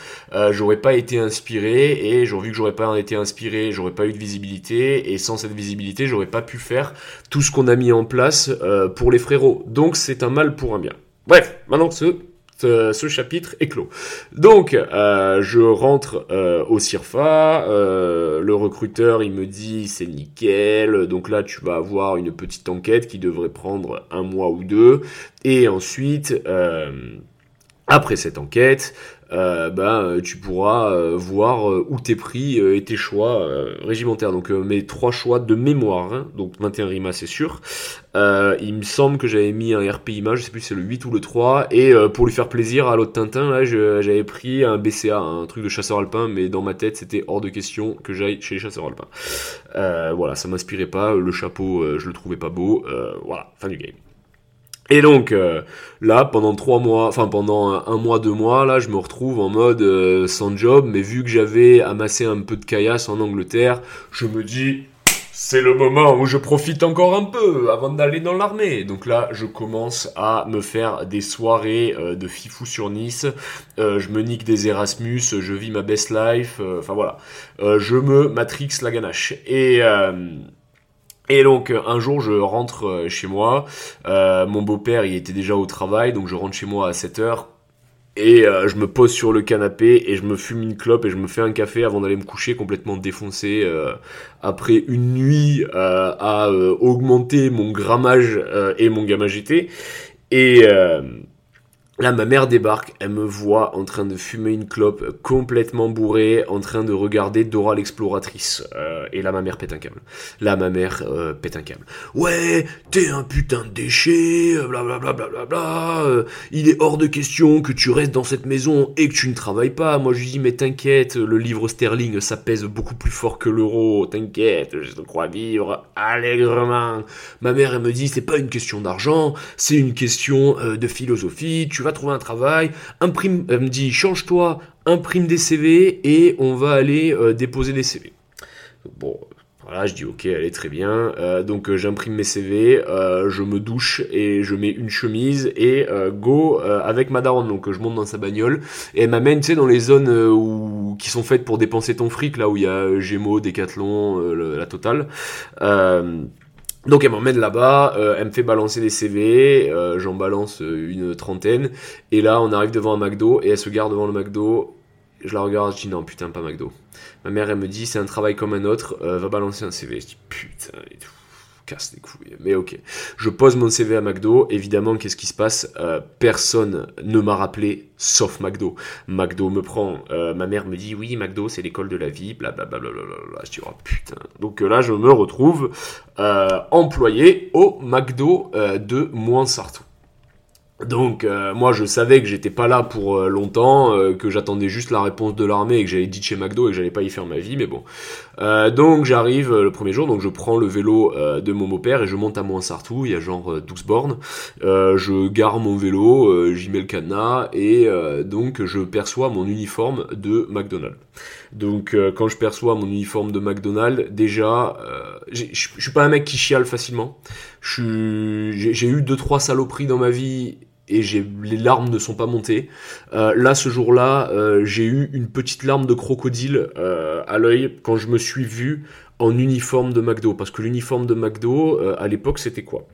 j'aurais pas été inspiré et j'aurais vu que j'aurais pas été inspiré, j'aurais pas eu de visibilité et sans cette visibilité, j'aurais pas pu faire tout ce qu'on a mis en place euh, pour les frérots. Donc c'est un mal pour un bien. Bref, maintenant ce ce, chapitre est clos. Donc, euh, je rentre euh, au CIRFA, le recruteur il me dit c'est nickel, donc là tu vas avoir une petite enquête qui devrait prendre un mois ou deux, et ensuite, après cette enquête, euh, ben, tu pourras euh, voir euh, où t'es pris et tes choix régimentaires. Donc mes trois choix de mémoire, hein, donc 21 rimas c'est sûr. il me semble que j'avais mis un RPIMA, je sais plus si c'est le 8 ou le 3, et pour lui faire plaisir à l'autre Tintin, là j'avais pris un BCA, un truc de chasseur alpin, mais dans ma tête c'était hors de question que j'aille chez les chasseurs alpins. voilà, ça m'inspirait pas, le chapeau je le trouvais pas beau, voilà, fin du game. Et donc euh, là, pendant trois mois, enfin pendant un, mois, deux mois, là, je me retrouve en mode euh, sans job, mais vu que j'avais amassé un peu de caillasse en Angleterre, je me dis c'est le moment où je profite encore un peu avant d'aller dans l'armée. Donc là, je commence à me faire des soirées euh, de fifou sur Nice. je me nique des Erasmus, je vis ma best life. Enfin voilà, je me matrix la ganache. Et et donc un jour je rentre euh, chez moi, euh, mon beau-père il était déjà au travail, donc je rentre chez moi à 7h et euh, je me pose sur le canapé et je me fume une clope et je me fais un café avant d'aller me coucher complètement défoncé après une nuit à augmenter mon grammage et mon gamma GT. Et Là, ma mère débarque, elle me voit en train de fumer une clope complètement bourrée, en train de regarder Dora l'exploratrice. Euh, et là, ma mère pète un câble. Là, ma mère euh, pète un câble. Ouais, t'es un putain de déchet, blablabla, bla, bla, bla, euh, il est hors de question que tu restes dans cette maison et que tu ne travailles pas. Moi, je lui dis, mais t'inquiète, le livre sterling, ça pèse beaucoup plus fort que l'euro. T'inquiète, je te crois vivre allègrement. Ma mère, elle me dit, c'est pas une question d'argent, c'est une question de philosophie. Trouver un travail, imprime, elle me dit change-toi, imprime des CV et on va aller euh, déposer des CV. Bon, voilà, je dis ok, allez très bien. Euh, donc euh, j'imprime mes CV, je me douche et je mets une chemise et go avec ma daronne. Donc je monte dans sa bagnole et elle m'amène, tu sais, dans les zones où, qui sont faites pour dépenser ton fric, là où il y a Gémeaux, Décathlon, la totale. Donc elle m'emmène là-bas, euh, elle me fait balancer des CV, euh, j'en balance euh, une trentaine, et là on arrive devant un McDo, et elle se garde devant le McDo, je la regarde, je dis non putain pas McDo. Ma mère elle me dit c'est un travail comme un autre, va balancer un CV, je dis putain et tout casse les couilles. Mais ok. Je pose mon CV à McDo. Évidemment, qu'est-ce qui se passe? Euh, Personne ne m'a rappelé, sauf McDo. McDo me prend. Euh, ma mère me dit oui, McDo, c'est l'école de la vie. Blablabla. Je dis oh putain. Donc euh, là, je me retrouve employé au McDo de Moinsartou. Donc euh, moi je savais que j'étais pas là pour euh, longtemps, euh, que j'attendais juste la réponse de l'armée et que j'allais dit chez McDo et que j'allais pas y faire ma vie, mais bon. Donc j'arrive le premier jour, donc je prends le vélo de mon beau-père et je monte à Moinsartou, il y a genre 12 bornes. je gare mon vélo, j'y mets le cadenas et donc je perçois mon uniforme de McDonald's. Donc quand je perçois mon uniforme de McDonald's, déjà, je suis pas un mec qui chiale facilement. J'ai eu deux trois saloperies dans ma vie et les larmes ne sont pas montées. Euh, là, ce jour-là, euh, j'ai eu une petite larme de crocodile euh, à l'œil quand je me suis vu en uniforme de McDo. Parce que l'uniforme de McDo, à l'époque, c'était quoi?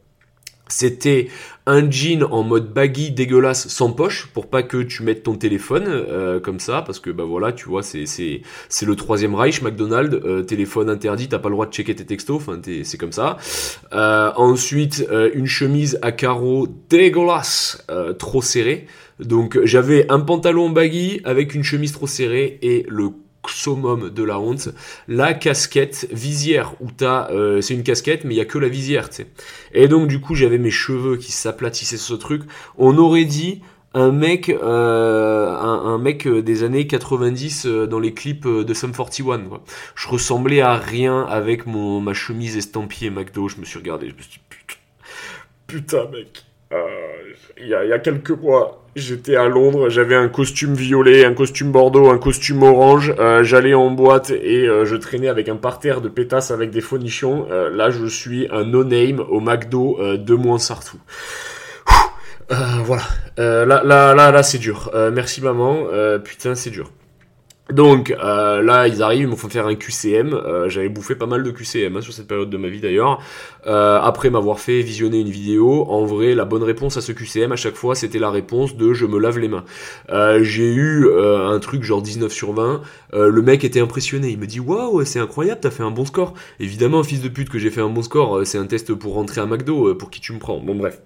C'était un jean en mode baggy dégueulasse sans poche pour pas que tu mettes ton téléphone euh, comme ça parce que bah voilà tu vois c'est c'est c'est le troisième Reich McDonald's euh, téléphone interdit t'as pas le droit de checker tes textos enfin c'est comme ça. Euh, ensuite une chemise à carreaux dégueulasse trop serrée. Donc j'avais un pantalon baggy avec une chemise trop serrée et le summum de la honte, la casquette visière où t'as, euh, c'est une casquette mais il y a que la visière, tu sais. Et donc du coup j'avais mes cheveux qui s'aplatissaient sur ce truc. On aurait dit un mec, euh, un, mec des années 90 dans les clips de Sum 41. Quoi. Je ressemblais à rien avec mon ma chemise estampillée McDo. Je me suis regardé, je me suis dit putain, putain mec. Il y, a, quelques mois, J'étais à Londres, j'avais un costume violet, un costume bordeaux, un costume orange. Euh, j'allais en boîte et euh, je traînais avec un parterre de pétasses avec des fonichons. Euh, là, je suis un no-name au McDo de moins Sartou. voilà. là, là, là, là, c'est dur. merci maman. putain, c'est dur. Donc euh, là, ils arrivent, ils me font faire un QCM. Euh, j'avais bouffé pas mal de QCM hein, sur cette période de ma vie d'ailleurs. Euh, après m'avoir fait visionner une vidéo, en vrai, la bonne réponse à ce QCM à chaque fois, c'était la réponse de je me lave les mains. J'ai eu un truc genre 19 sur 20. le mec était impressionné. Il me dit waouh, c'est incroyable, t'as fait un bon score. Évidemment, fils de pute, que j'ai fait un bon score. C'est un test pour rentrer à McDo. pour qui tu me prends Bon bref.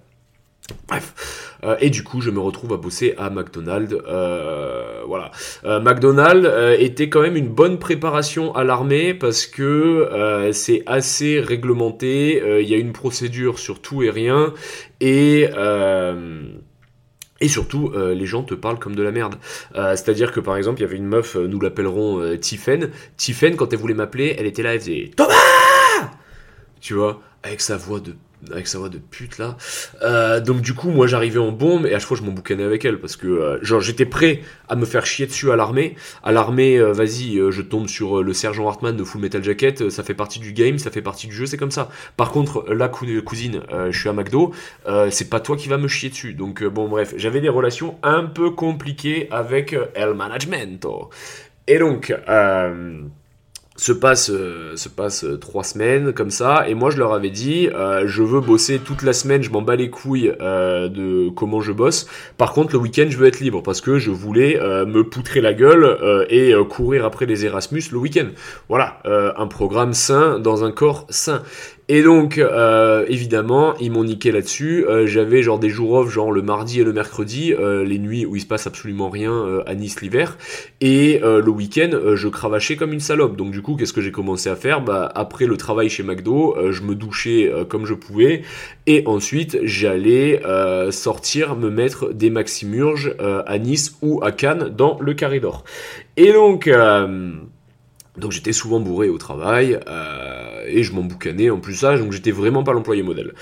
Bref. Euh, et du coup, je me retrouve à bosser à McDonald's. Euh, voilà. Euh, McDonald's était quand même une bonne préparation à l'armée parce que c'est assez réglementé. Il y a une procédure sur tout et rien. Et... Et surtout, les gens te parlent comme de la merde. C'est-à-dire que par exemple, il y avait une meuf, nous l'appellerons euh, Tiffen. Tiffen, quand elle voulait m'appeler, elle était là, elle faisait Thomas Tu vois, avec sa voix de avec sa voix de pute là. Euh, donc du coup, moi j'arrivais en bombe et à chaque fois je m'en boucanais avec elle parce que euh, genre j'étais prêt à me faire chier dessus à l'armée. À l'armée, euh, vas-y, je tombe sur le sergent Hartman de Full Metal Jacket, ça fait partie du game, ça fait partie du jeu, c'est comme ça. Par contre, la cousine, je suis à McDo, c'est pas toi qui va me chier dessus. Donc bon bref, j'avais des relations un peu compliquées avec El Management. Et donc se passe euh, se passe euh, trois semaines comme ça. Et moi je leur avais dit euh, je veux bosser toute la semaine je m'en bats les couilles de comment je bosse. Par contre le week-end je veux être libre parce que je voulais me poutrer la gueule et courir après les Erasmus le week-end. Voilà un programme sain dans un corps sain et donc, euh, évidemment, ils m'ont niqué là-dessus. Euh, j'avais genre des jours off, genre le mardi et le mercredi, euh, les nuits où il se passe absolument rien à Nice l'hiver. Et le week-end, je cravachais comme une salope. Donc du coup, qu'est-ce que j'ai commencé à faire? Bah après le travail chez McDo, je me douchais comme je pouvais. Et ensuite, j'allais sortir, me mettre des maximurges à Nice ou à Cannes dans le Carré. Et donc... Donc j'étais souvent bourré au travail euh, et je m'en boucanais en plus ça, donc j'étais vraiment pas l'employé modèle.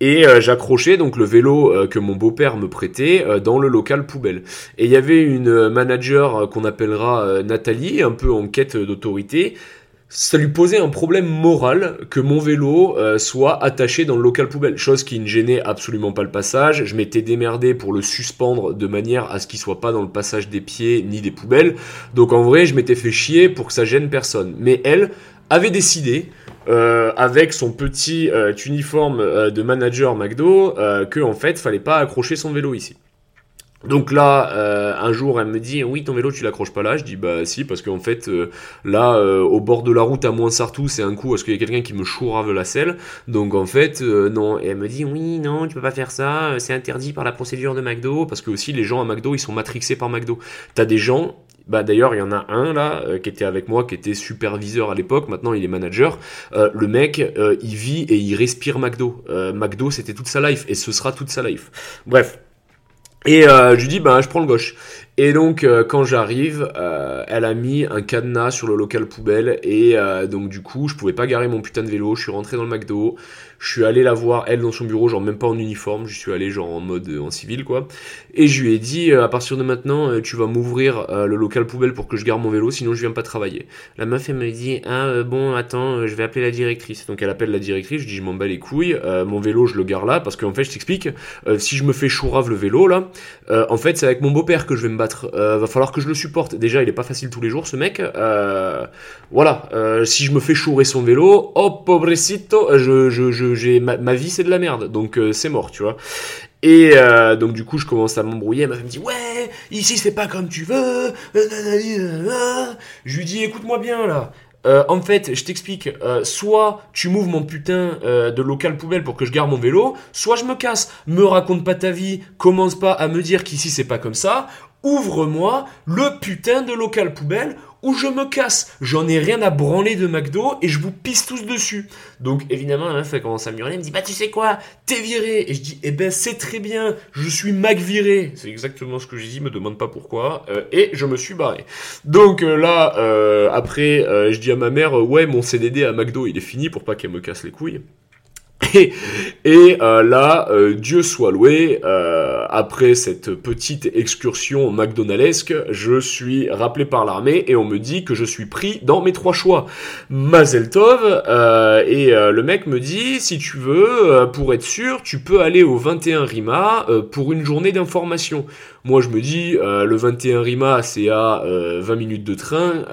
Et euh, j'accrochais donc le vélo euh, que mon beau-père me prêtait dans le local poubelle. Et il y avait une manager qu'on appellera Nathalie, un peu en quête d'autorité, ça lui posait un problème moral que mon vélo euh, soit attaché dans le local poubelle, chose qui ne gênait absolument pas le passage. Je m'étais démerdé pour le suspendre de manière à ce qu'il soit pas dans le passage des pieds ni des poubelles. Donc en vrai, je m'étais fait chier pour que ça gêne personne. Mais elle avait décidé euh, avec son petit euh, uniforme de manager McDo que en fait, fallait pas accrocher son vélo ici. Donc là, euh, un jour, elle me dit oui, ton vélo, tu l'accroches pas là. Je dis bah si, parce qu'en fait, euh, là, euh, au bord de la route à Sartou, c'est un coup parce qu'il y a quelqu'un qui me chourave la selle. Donc en fait, non. Et elle me dit oui, non, tu peux pas faire ça. C'est interdit par la procédure de McDo, parce que aussi les gens à McDo, ils sont matrixés par McDo. T'as des gens. Bah d'ailleurs il y en a un là qui était avec moi qui était superviseur à l'époque maintenant il est manager le mec il vit et il respire McDo McDo c'était toute sa life et ce sera toute sa life bref et euh, je lui dis, ben, je prends le gauche. Et donc, euh, quand j'arrive, euh, elle a mis un cadenas sur le local poubelle. Et donc, du coup, je pouvais pas garer mon putain de vélo. Je suis rentré dans le McDo. Je suis allé la voir, elle, dans son bureau, genre même pas en uniforme. Je suis allé, genre, en mode en civil, quoi. Et je lui ai dit, à partir de maintenant, tu vas m'ouvrir le local poubelle pour que je garde mon vélo, sinon je viens pas travailler. La meuf, elle me dit, ah, bon, attends, je vais appeler la directrice. Donc, elle appelle la directrice. Je dis, je m'en bats les couilles. mon vélo, je le garde là. Parce qu'en fait, je t'explique, si je me fais chourave le vélo, là, euh, en fait, c'est avec mon beau-père que je vais me battre. Euh, va falloir que je le supporte. Déjà, il est pas facile tous les jours, ce mec. Euh, voilà. si je me fais chourer son vélo, oh pobrecito, je, je j'ai ma, vie c'est de la merde. Donc c'est mort, tu vois. Et donc du coup, je commence à m'embrouiller. Ma femme me dit ouais, ici c'est pas comme tu veux. Je lui dis écoute-moi bien là. Euh, en fait, je t'explique, euh, soit tu m'ouvres mon putain euh, de local poubelle pour que je garde mon vélo, soit je me casse. Me raconte pas ta vie, commence pas à me dire qu'ici c'est pas comme ça, ouvre-moi le putain de local poubelle ou je me casse. J'en ai rien à branler de McDo et je vous pisse tous dessus. Donc évidemment, la meuf elle commence à me hurler, elle me dit bah tu sais quoi, t'es viré. Et je dis eh ben c'est très bien, je suis Mac viré. C'est exactement ce que j'ai dit, me demande pas pourquoi. Euh, et je me suis barré. Donc euh, là, euh, après, je dis à ma mère ouais mon CDD à McDo il est fini pour pas qu'elle me casse les couilles. Et, euh, là, euh, Dieu soit loué, euh, après cette petite excursion McDonaldesque, je suis rappelé par l'armée et on me dit que je suis pris dans mes trois choix. Mazeltov, et le mec me dit, si tu veux, pour être sûr, tu peux aller au 21 Rima pour une journée d'information. Moi, je me dis, le 21 Rima, c'est à 20 minutes de train,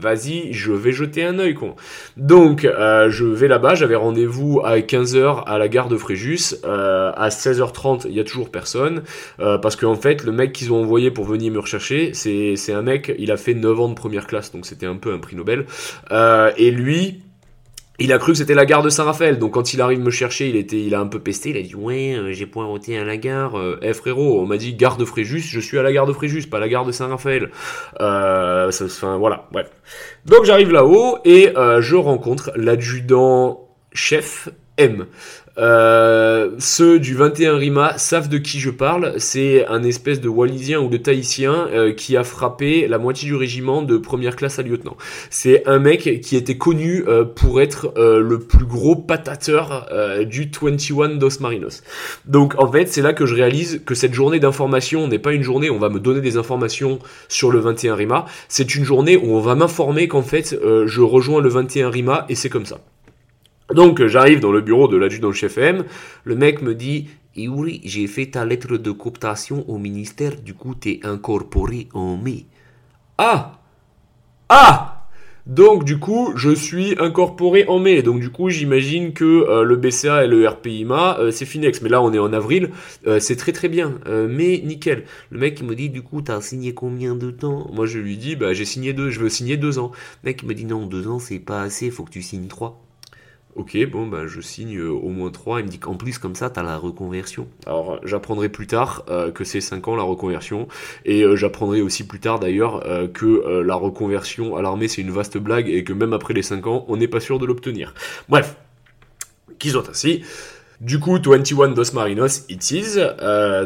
vas-y, je vais jeter un œil, quoi. Donc, je vais là-bas, j'avais rendez-vous à 15h à la gare de Fréjus. Euh, à 16h30, il y a toujours personne. Euh, parce qu'en fait, le mec qu'ils ont envoyé pour venir me rechercher, c'est un mec, il a fait 9 ans de première classe, donc c'était un peu un prix Nobel. Euh, et lui, il a cru que c'était la gare de Saint-Raphaël, donc quand il arrive me chercher, il était, il a un peu pesté, il a dit ouais, j'ai pointé à la gare. Eh frérot, on m'a dit gare de Fréjus, je suis à la gare de Fréjus, pas la gare de Saint-Raphaël. Euh, voilà, bref. Donc j'arrive là-haut et je rencontre l'adjudant chef M. Euh, ceux du 21 Rima savent de qui je parle. C'est un espèce de Wallisien ou de Tahitien euh, qui a frappé la moitié du régiment de première classe à lieutenant. C'est un mec qui était connu euh, pour être le plus gros patateur du 21 dos Marinos. Donc en fait, c'est là que je réalise que cette journée d'information n'est pas une journée où on va me donner des informations sur le 21 Rima. C'est une journée où on va m'informer qu'en fait, je rejoins le 21 Rima et c'est comme ça. Donc j'arrive dans le bureau de l'adjudant-chef M, le mec me dit Yuri, j'ai fait ta lettre de cooptation au ministère, du coup t'es incorporé en mai. Ah Ah donc du coup, je suis incorporé en mai. Donc du coup, j'imagine que euh, le BCA et le RPIMA, euh, c'est Finex. Mais là, on est en avril, euh, c'est très très bien. mais nickel. Le mec il me dit, du coup, t'as signé combien de temps? Moi, je lui dis, bah j'ai signé deux, je veux signer deux ans. Le mec il me dit, non, deux ans, c'est pas assez, faut que tu signes trois. Ok, bon, ben, je signe euh, au moins 3. Il me dit qu'en plus, comme ça, tu as la reconversion. Alors, j'apprendrai plus tard euh, que c'est 5 ans la reconversion. Et euh, j'apprendrai aussi plus tard, d'ailleurs, que la reconversion à l'armée, c'est une vaste blague et que même après les 5 ans, on n'est pas sûr de l'obtenir. Bref, qui sont ainsi. Du coup, 21 Dos Marinos, it is.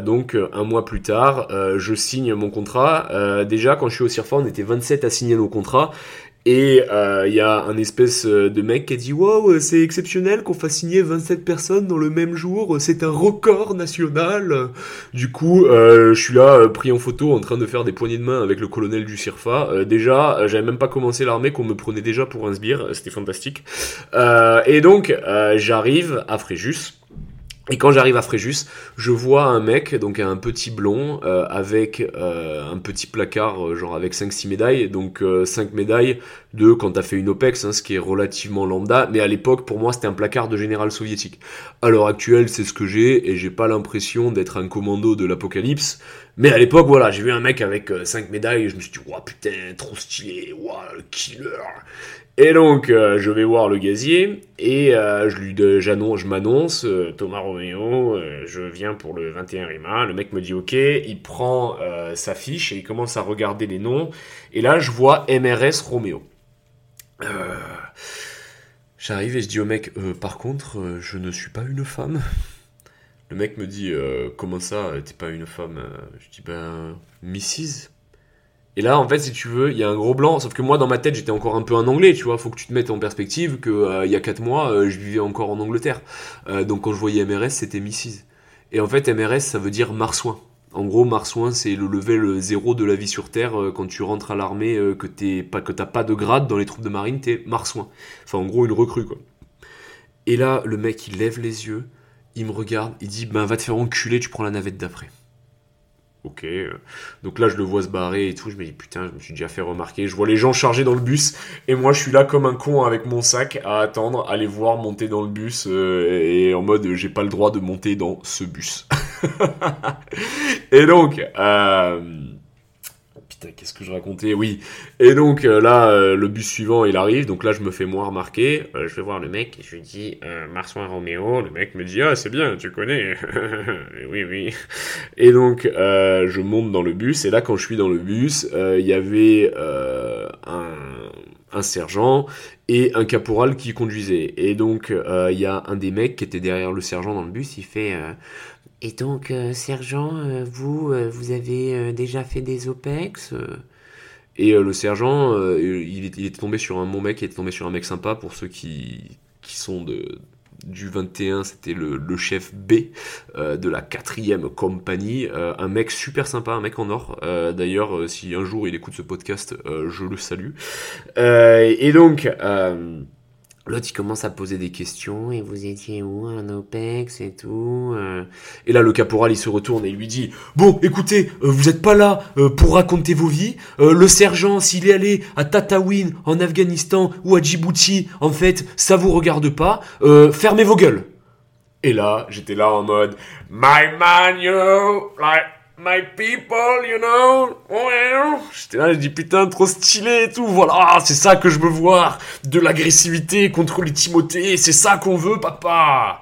donc, un mois plus tard, je signe mon contrat. déjà, quand je suis au CIRFA, on était 27 à signer nos contrats. Et il euh, y a un espèce euh, de mec qui a dit Wow, c'est exceptionnel qu'on fasse signer 27 personnes dans le même jour, c'est un record national. Du coup, euh, je suis là pris en photo en train de faire des poignées de main avec le colonel du CIRFA. déjà, j'avais même pas commencé l'armée qu'on me prenait déjà pour un sbire, c'était fantastique. et donc, j'arrive à Fréjus. Et quand j'arrive à Fréjus, je vois un mec, donc un petit blond, euh, avec euh, un petit placard, euh, genre avec 5-6 médailles, donc 5 médailles de quand t'as fait une OPEX, hein, ce qui est relativement lambda, mais à l'époque, pour moi, c'était un placard de général soviétique. À l'heure actuelle, c'est ce que j'ai, et j'ai pas l'impression d'être un commando de l'apocalypse, mais à l'époque, voilà, j'ai vu un mec avec 5 médailles, et je me suis dit, ouah putain, trop stylé, ouah, le killer. Et donc, euh, je vais voir le gazier et euh, je lui, je m'annonce, euh, Thomas Roméo, je viens pour le 21 Rima. Le mec me dit OK, il prend sa fiche et il commence à regarder les noms. Et là, je vois MRS Roméo. J'arrive et je dis au mec, par contre, je ne suis pas une femme. Le mec me dit, comment ça, t'es pas une femme Je dis, ben, Mrs. Et là, en fait, si tu veux, il y a un gros blanc. Sauf que moi, dans ma tête, j'étais encore un peu un anglais, tu vois. Faut que tu te mettes en perspective que euh, il y a 4 mois, euh, je vivais encore en Angleterre. Euh, donc quand je voyais MRS, c'était Mrs. Et en fait, MRS, ça veut dire marsouin. En gros, marsouin, c'est le level zéro de la vie sur Terre. quand tu rentres à l'armée, que t'es pas, que t'as pas de grade dans les troupes de marine, t'es marsouin. Enfin, en gros, une recrue, quoi. Et là, le mec, il lève les yeux, il me regarde, il dit, ben, va te faire enculer, tu prends la navette d'après ok. Euh. Donc là, je le vois se barrer et tout. Je me dis, putain, je me suis déjà fait remarquer. Je vois les gens chargés dans le bus. Et moi, je suis là comme un con avec mon sac à attendre, à voir monter dans le bus. Euh, et en mode, j'ai pas le droit de monter dans ce bus. et donc, euh, qu'est-ce que je racontais? Oui. Et donc là, le bus suivant, il arrive. Donc là, je me fais moins remarquer. je vais voir le mec et je lui dis Marsouin Roméo. Le mec me dit ah c'est bien, tu connais. oui oui. Et donc je monte dans le bus et là quand je suis dans le bus, il y avait un sergent et un caporal qui conduisait. Et donc, euh, il y a un des mecs qui était derrière le sergent dans le bus, il fait... Euh, et donc, euh, sergent, vous, vous avez déjà fait des OPEX Et le sergent, il, était tombé sur un bon mec, il était tombé sur un mec sympa pour ceux qui, qui sont de, du 21, c'était le, chef B euh, de la quatrième compagnie, euh, un mec super sympa, un mec en or. Euh, d'ailleurs, si un jour il écoute ce podcast, je le salue. et donc, L'autre, il commence à poser des questions, et vous étiez où, en OPEX et tout euh. Et là, le caporal, il se retourne et il lui dit, bon, écoutez, euh, vous n'êtes pas là euh, pour raconter vos vies. le sergent, s'il est allé à Tataouine, en Afghanistan, ou à Djibouti, en fait, ça vous regarde pas. fermez vos gueules. Et là, j'étais là en mode, my man, you like, My people, you know? J'étais là, je dis putain, trop stylé et tout. Voilà, c'est ça que je veux voir. De l'agressivité contre les Timothées. C'est ça qu'on veut, papa.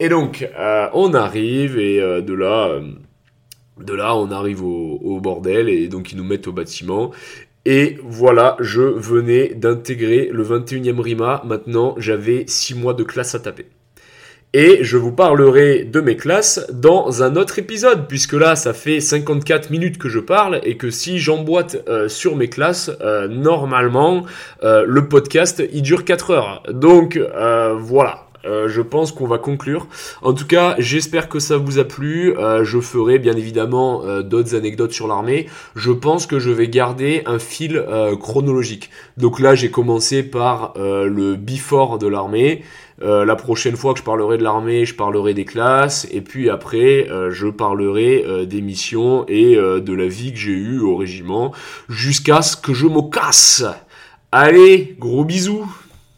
Et donc, euh, on arrive et euh, de là, euh, de là, on arrive au, au, bordel et donc ils nous mettent au bâtiment. Et voilà, je venais d'intégrer le 21e RIMA. Maintenant, j'avais 6 mois de classe à taper. Et je vous parlerai de mes classes dans un autre épisode, puisque là, ça fait 54 minutes que je parle, et que si j'emboîte euh, sur mes classes, euh, normalement, euh, le podcast, il dure 4 heures. Donc, voilà. je pense qu'on va conclure. En tout cas, j'espère que ça vous a plu. je ferai bien évidemment d'autres anecdotes sur l'armée. Je pense que je vais garder un fil chronologique. Donc là, j'ai commencé par le before de l'armée. Euh, la prochaine fois que je parlerai de l'armée, je parlerai des classes, et puis après, euh, je parlerai euh, des missions et de la vie que j'ai eue au régiment, jusqu'à ce que je me casse. Allez, gros bisous